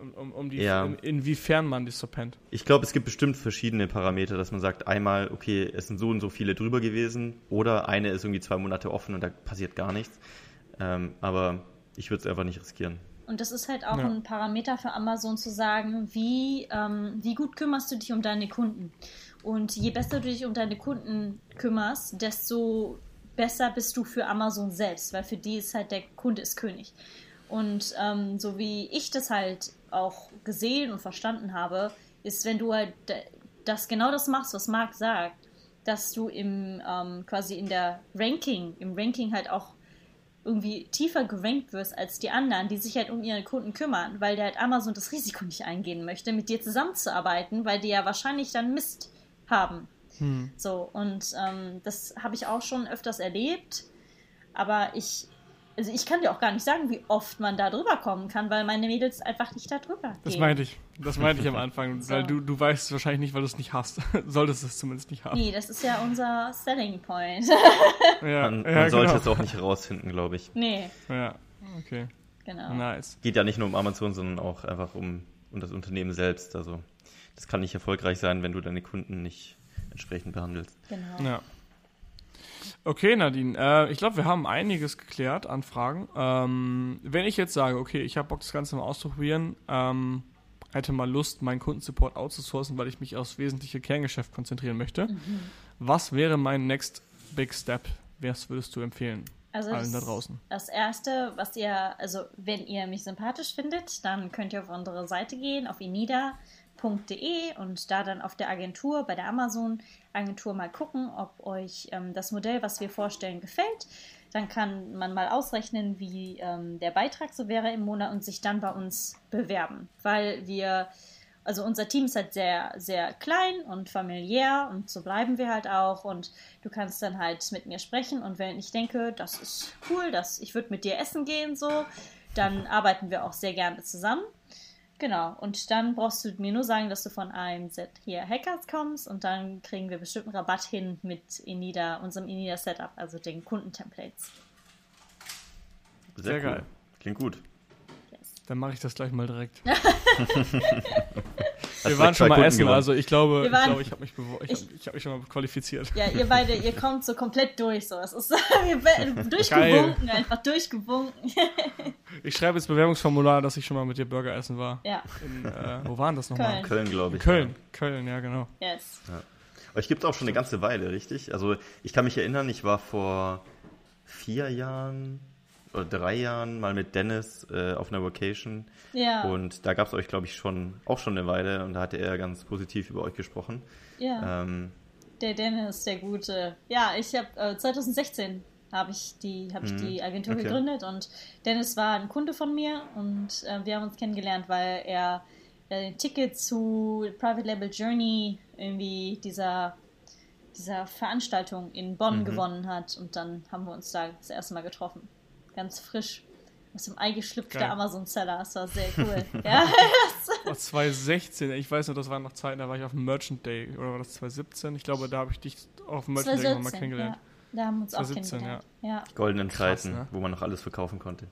um, um, um die, ja. in, inwiefern man die so pennt. Ich glaube, es gibt bestimmt verschiedene Parameter, dass man sagt, einmal, okay, es sind so und so viele drüber gewesen oder eine ist irgendwie zwei Monate offen und da passiert gar nichts. Ähm, aber ich würde es einfach nicht riskieren. Und das ist halt auch ja. ein Parameter für Amazon zu sagen, wie, ähm, wie gut kümmerst du dich um deine Kunden. Und je besser du dich um deine Kunden kümmerst, desto besser bist du für Amazon selbst, weil für die ist halt der Kunde ist König. Und ähm, so wie ich das halt auch gesehen und verstanden habe, ist, wenn du halt das genau das machst, was Marc sagt, dass du im ähm, quasi in der Ranking, im Ranking halt auch irgendwie tiefer gerankt wirst als die anderen, die sich halt um ihre Kunden kümmern, weil der halt Amazon das Risiko nicht eingehen möchte, mit dir zusammenzuarbeiten, weil die ja wahrscheinlich dann Mist haben. Hm. So, und ähm, das habe ich auch schon öfters erlebt. Aber ich, also ich kann dir auch gar nicht sagen, wie oft man da drüber kommen kann, weil meine Mädels einfach nicht da drüber gehen. Das meinte ich. Das meinte ich am Anfang. so. Weil du, du weißt es wahrscheinlich nicht, weil du es nicht hast. Solltest es zumindest nicht haben. Nee, das ist ja unser Selling Point. ja, man, man ja, sollte genau. es auch nicht herausfinden, glaube ich. Nee. Ja, okay. Genau. Nice. Geht ja nicht nur um Amazon, sondern auch einfach um, um das Unternehmen selbst. Also das kann nicht erfolgreich sein, wenn du deine Kunden nicht entsprechend behandelst. Genau. Ja. Okay, Nadine, äh, ich glaube, wir haben einiges geklärt an Fragen. Ähm, wenn ich jetzt sage, okay, ich habe Bock, das Ganze mal auszuprobieren, ähm, hätte mal Lust, meinen Kundensupport outzusourcen, weil ich mich aufs wesentliche Kerngeschäft konzentrieren möchte. Mhm. Was wäre mein next big step? Was würdest du empfehlen? Also allen da das- draußen. Das erste, was ihr, also wenn ihr mich sympathisch findet, dann könnt ihr auf unsere Seite gehen, auf inida.de und da dann auf der Agentur, bei der Amazon-Agentur mal gucken, ob euch ähm, das Modell, was wir vorstellen, gefällt. Dann kann man mal ausrechnen, wie ähm, der Beitrag so wäre im Monat und sich dann bei uns bewerben. Weil wir, also unser Team ist halt sehr, sehr klein und familiär und so bleiben wir halt auch. Und du kannst dann halt mit mir sprechen und wenn ich denke, das ist cool, dass ich würde mit dir essen gehen, so, dann arbeiten wir auch sehr gerne zusammen. Genau, und dann brauchst du mir nur sagen, dass du von einem Set hier Hackers kommst und dann kriegen wir bestimmt einen Rabatt hin mit Inida, unserem Inida Setup, also den Kundentemplates. Sehr, Sehr cool. geil. Klingt gut. Yes. Dann mache ich das gleich mal direkt. Wir direkt waren schon mal Kunden essen, gewonnen. also ich glaube, ich, glaube, ich habe mich, ich Ich- hab, ich hab mich schon mal qualifiziert. Ja, ihr beide, ihr kommt so komplett durch, so. Es ist durchgewunken, einfach durchgewunken. Ich schreibe jetzt Bewerbungsformular, dass ich schon mal mit dir Burger essen war. ja, In, äh, wo waren das nochmal? Köln. Köln, glaube ich. Köln, Köln, ja genau. yes. Euch gibt es auch schon eine ganze Weile, richtig? Also ich kann mich erinnern, ich war vor vier Jahren oder drei Jahren mal mit Dennis äh, auf einer Vacation Ja, und da gab es euch, glaube ich, schon auch schon eine Weile und da hatte er ganz positiv über euch gesprochen. ja. Ähm, Der Dennis, der Gute. Ja, ich habe äh, 2016 habe ich die habe ich Mhm, die Agentur okay. gegründet und Dennis war ein Kunde von mir und äh, wir haben uns kennengelernt, weil er äh, ein Ticket zu Private Label Journey irgendwie dieser dieser Veranstaltung in Bonn Mhm. gewonnen hat und dann haben wir uns da das erste Mal getroffen. Ganz frisch aus dem Ei geschlüpft der Amazon Seller. Das war sehr cool. ja, Oh, 2016, ich weiß noch, das waren noch Zeiten, da war ich auf dem Merchant Day, oder war das 2017? Ich glaube, da habe ich dich auf dem Merchant Day irgendwann mal 2017, kennengelernt. ja. Da haben wir uns auch 2017, kennengelernt. Ja. goldenen Krass, Zeiten, ne? wo man noch alles verkaufen konnte.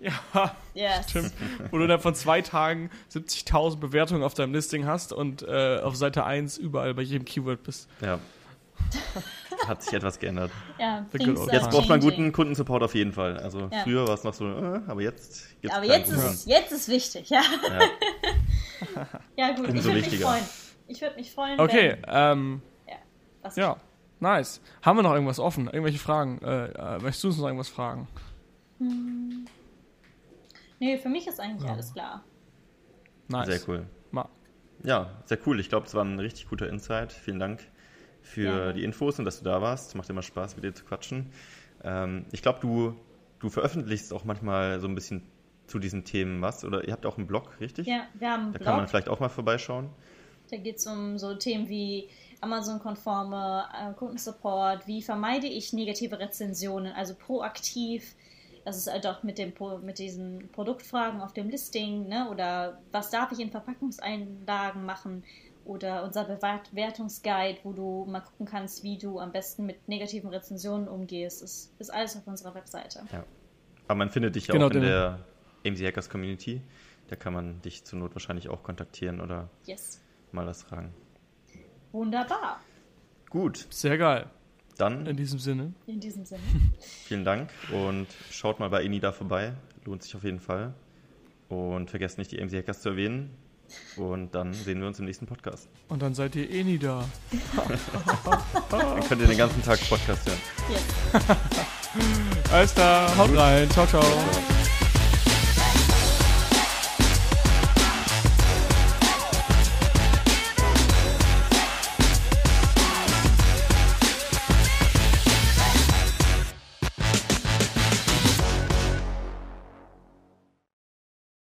Ja, Yes. stimmt. Wo du dann von zwei Tagen 70.000 Bewertungen auf deinem Listing hast und äh, auf Seite 1 überall bei jedem Keyword bist. Ja. Hat sich etwas geändert. Ja, Jetzt braucht man guten Kundensupport auf jeden Fall. Also Ja. früher war es noch so, äh, aber jetzt gibt's Aber jetzt ist, jetzt ist wichtig, ja. Ja. Ja, gut, ich Umso würde mich wichtiger. freuen. Ich würde mich freuen, Okay, wenn... ähm, Ja, was ja, nice. Haben wir noch irgendwas offen? Irgendwelche Fragen? Äh, äh, möchtest du uns noch irgendwas fragen? Nee, für mich ist eigentlich Ja. alles klar. Nice. Sehr cool. Ma Ja, sehr cool. Ich glaube, es war ein richtig guter Insight. Vielen Dank für Gerne. die Infos und dass du da warst. Macht immer Spaß, mit dir zu quatschen. Ähm, ich glaube, du, du veröffentlichst auch manchmal so ein bisschen zu diesen Themen was. Oder ihr habt auch einen Blog, richtig? Ja, wir haben einen Da kann man vielleicht auch mal vorbeischauen. da geht es um so Themen wie Amazon-konforme äh, Kundensupport, wie vermeide ich negative Rezensionen, also proaktiv. Das ist halt auch mit, dem, mit diesen Produktfragen auf dem Listing, ne? oder was darf ich in Verpackungseinlagen machen, oder unser Bewertungsguide, wo du mal gucken kannst, wie du am besten mit negativen Rezensionen umgehst. Das ist alles auf unserer Webseite. Ja. Aber man findet dich ja Genau, auch in der AMC Hackers Community. Da kann man dich zur Not wahrscheinlich auch kontaktieren oder Yes. mal was fragen. Wunderbar. Gut, Sehr geil. In dann diesem Sinne. In diesem Sinne. vielen Dank und schaut mal bei Inida vorbei. Lohnt sich auf jeden Fall. Und vergesst nicht, die AMC Hackers zu erwähnen. Und dann sehen wir uns im nächsten Podcast. Und dann seid ihr eh nie da. Dann könnt ihr den ganzen Tag Podcast hören. Yes. Alles klar, haut rein. Ciao, ciao. Ja.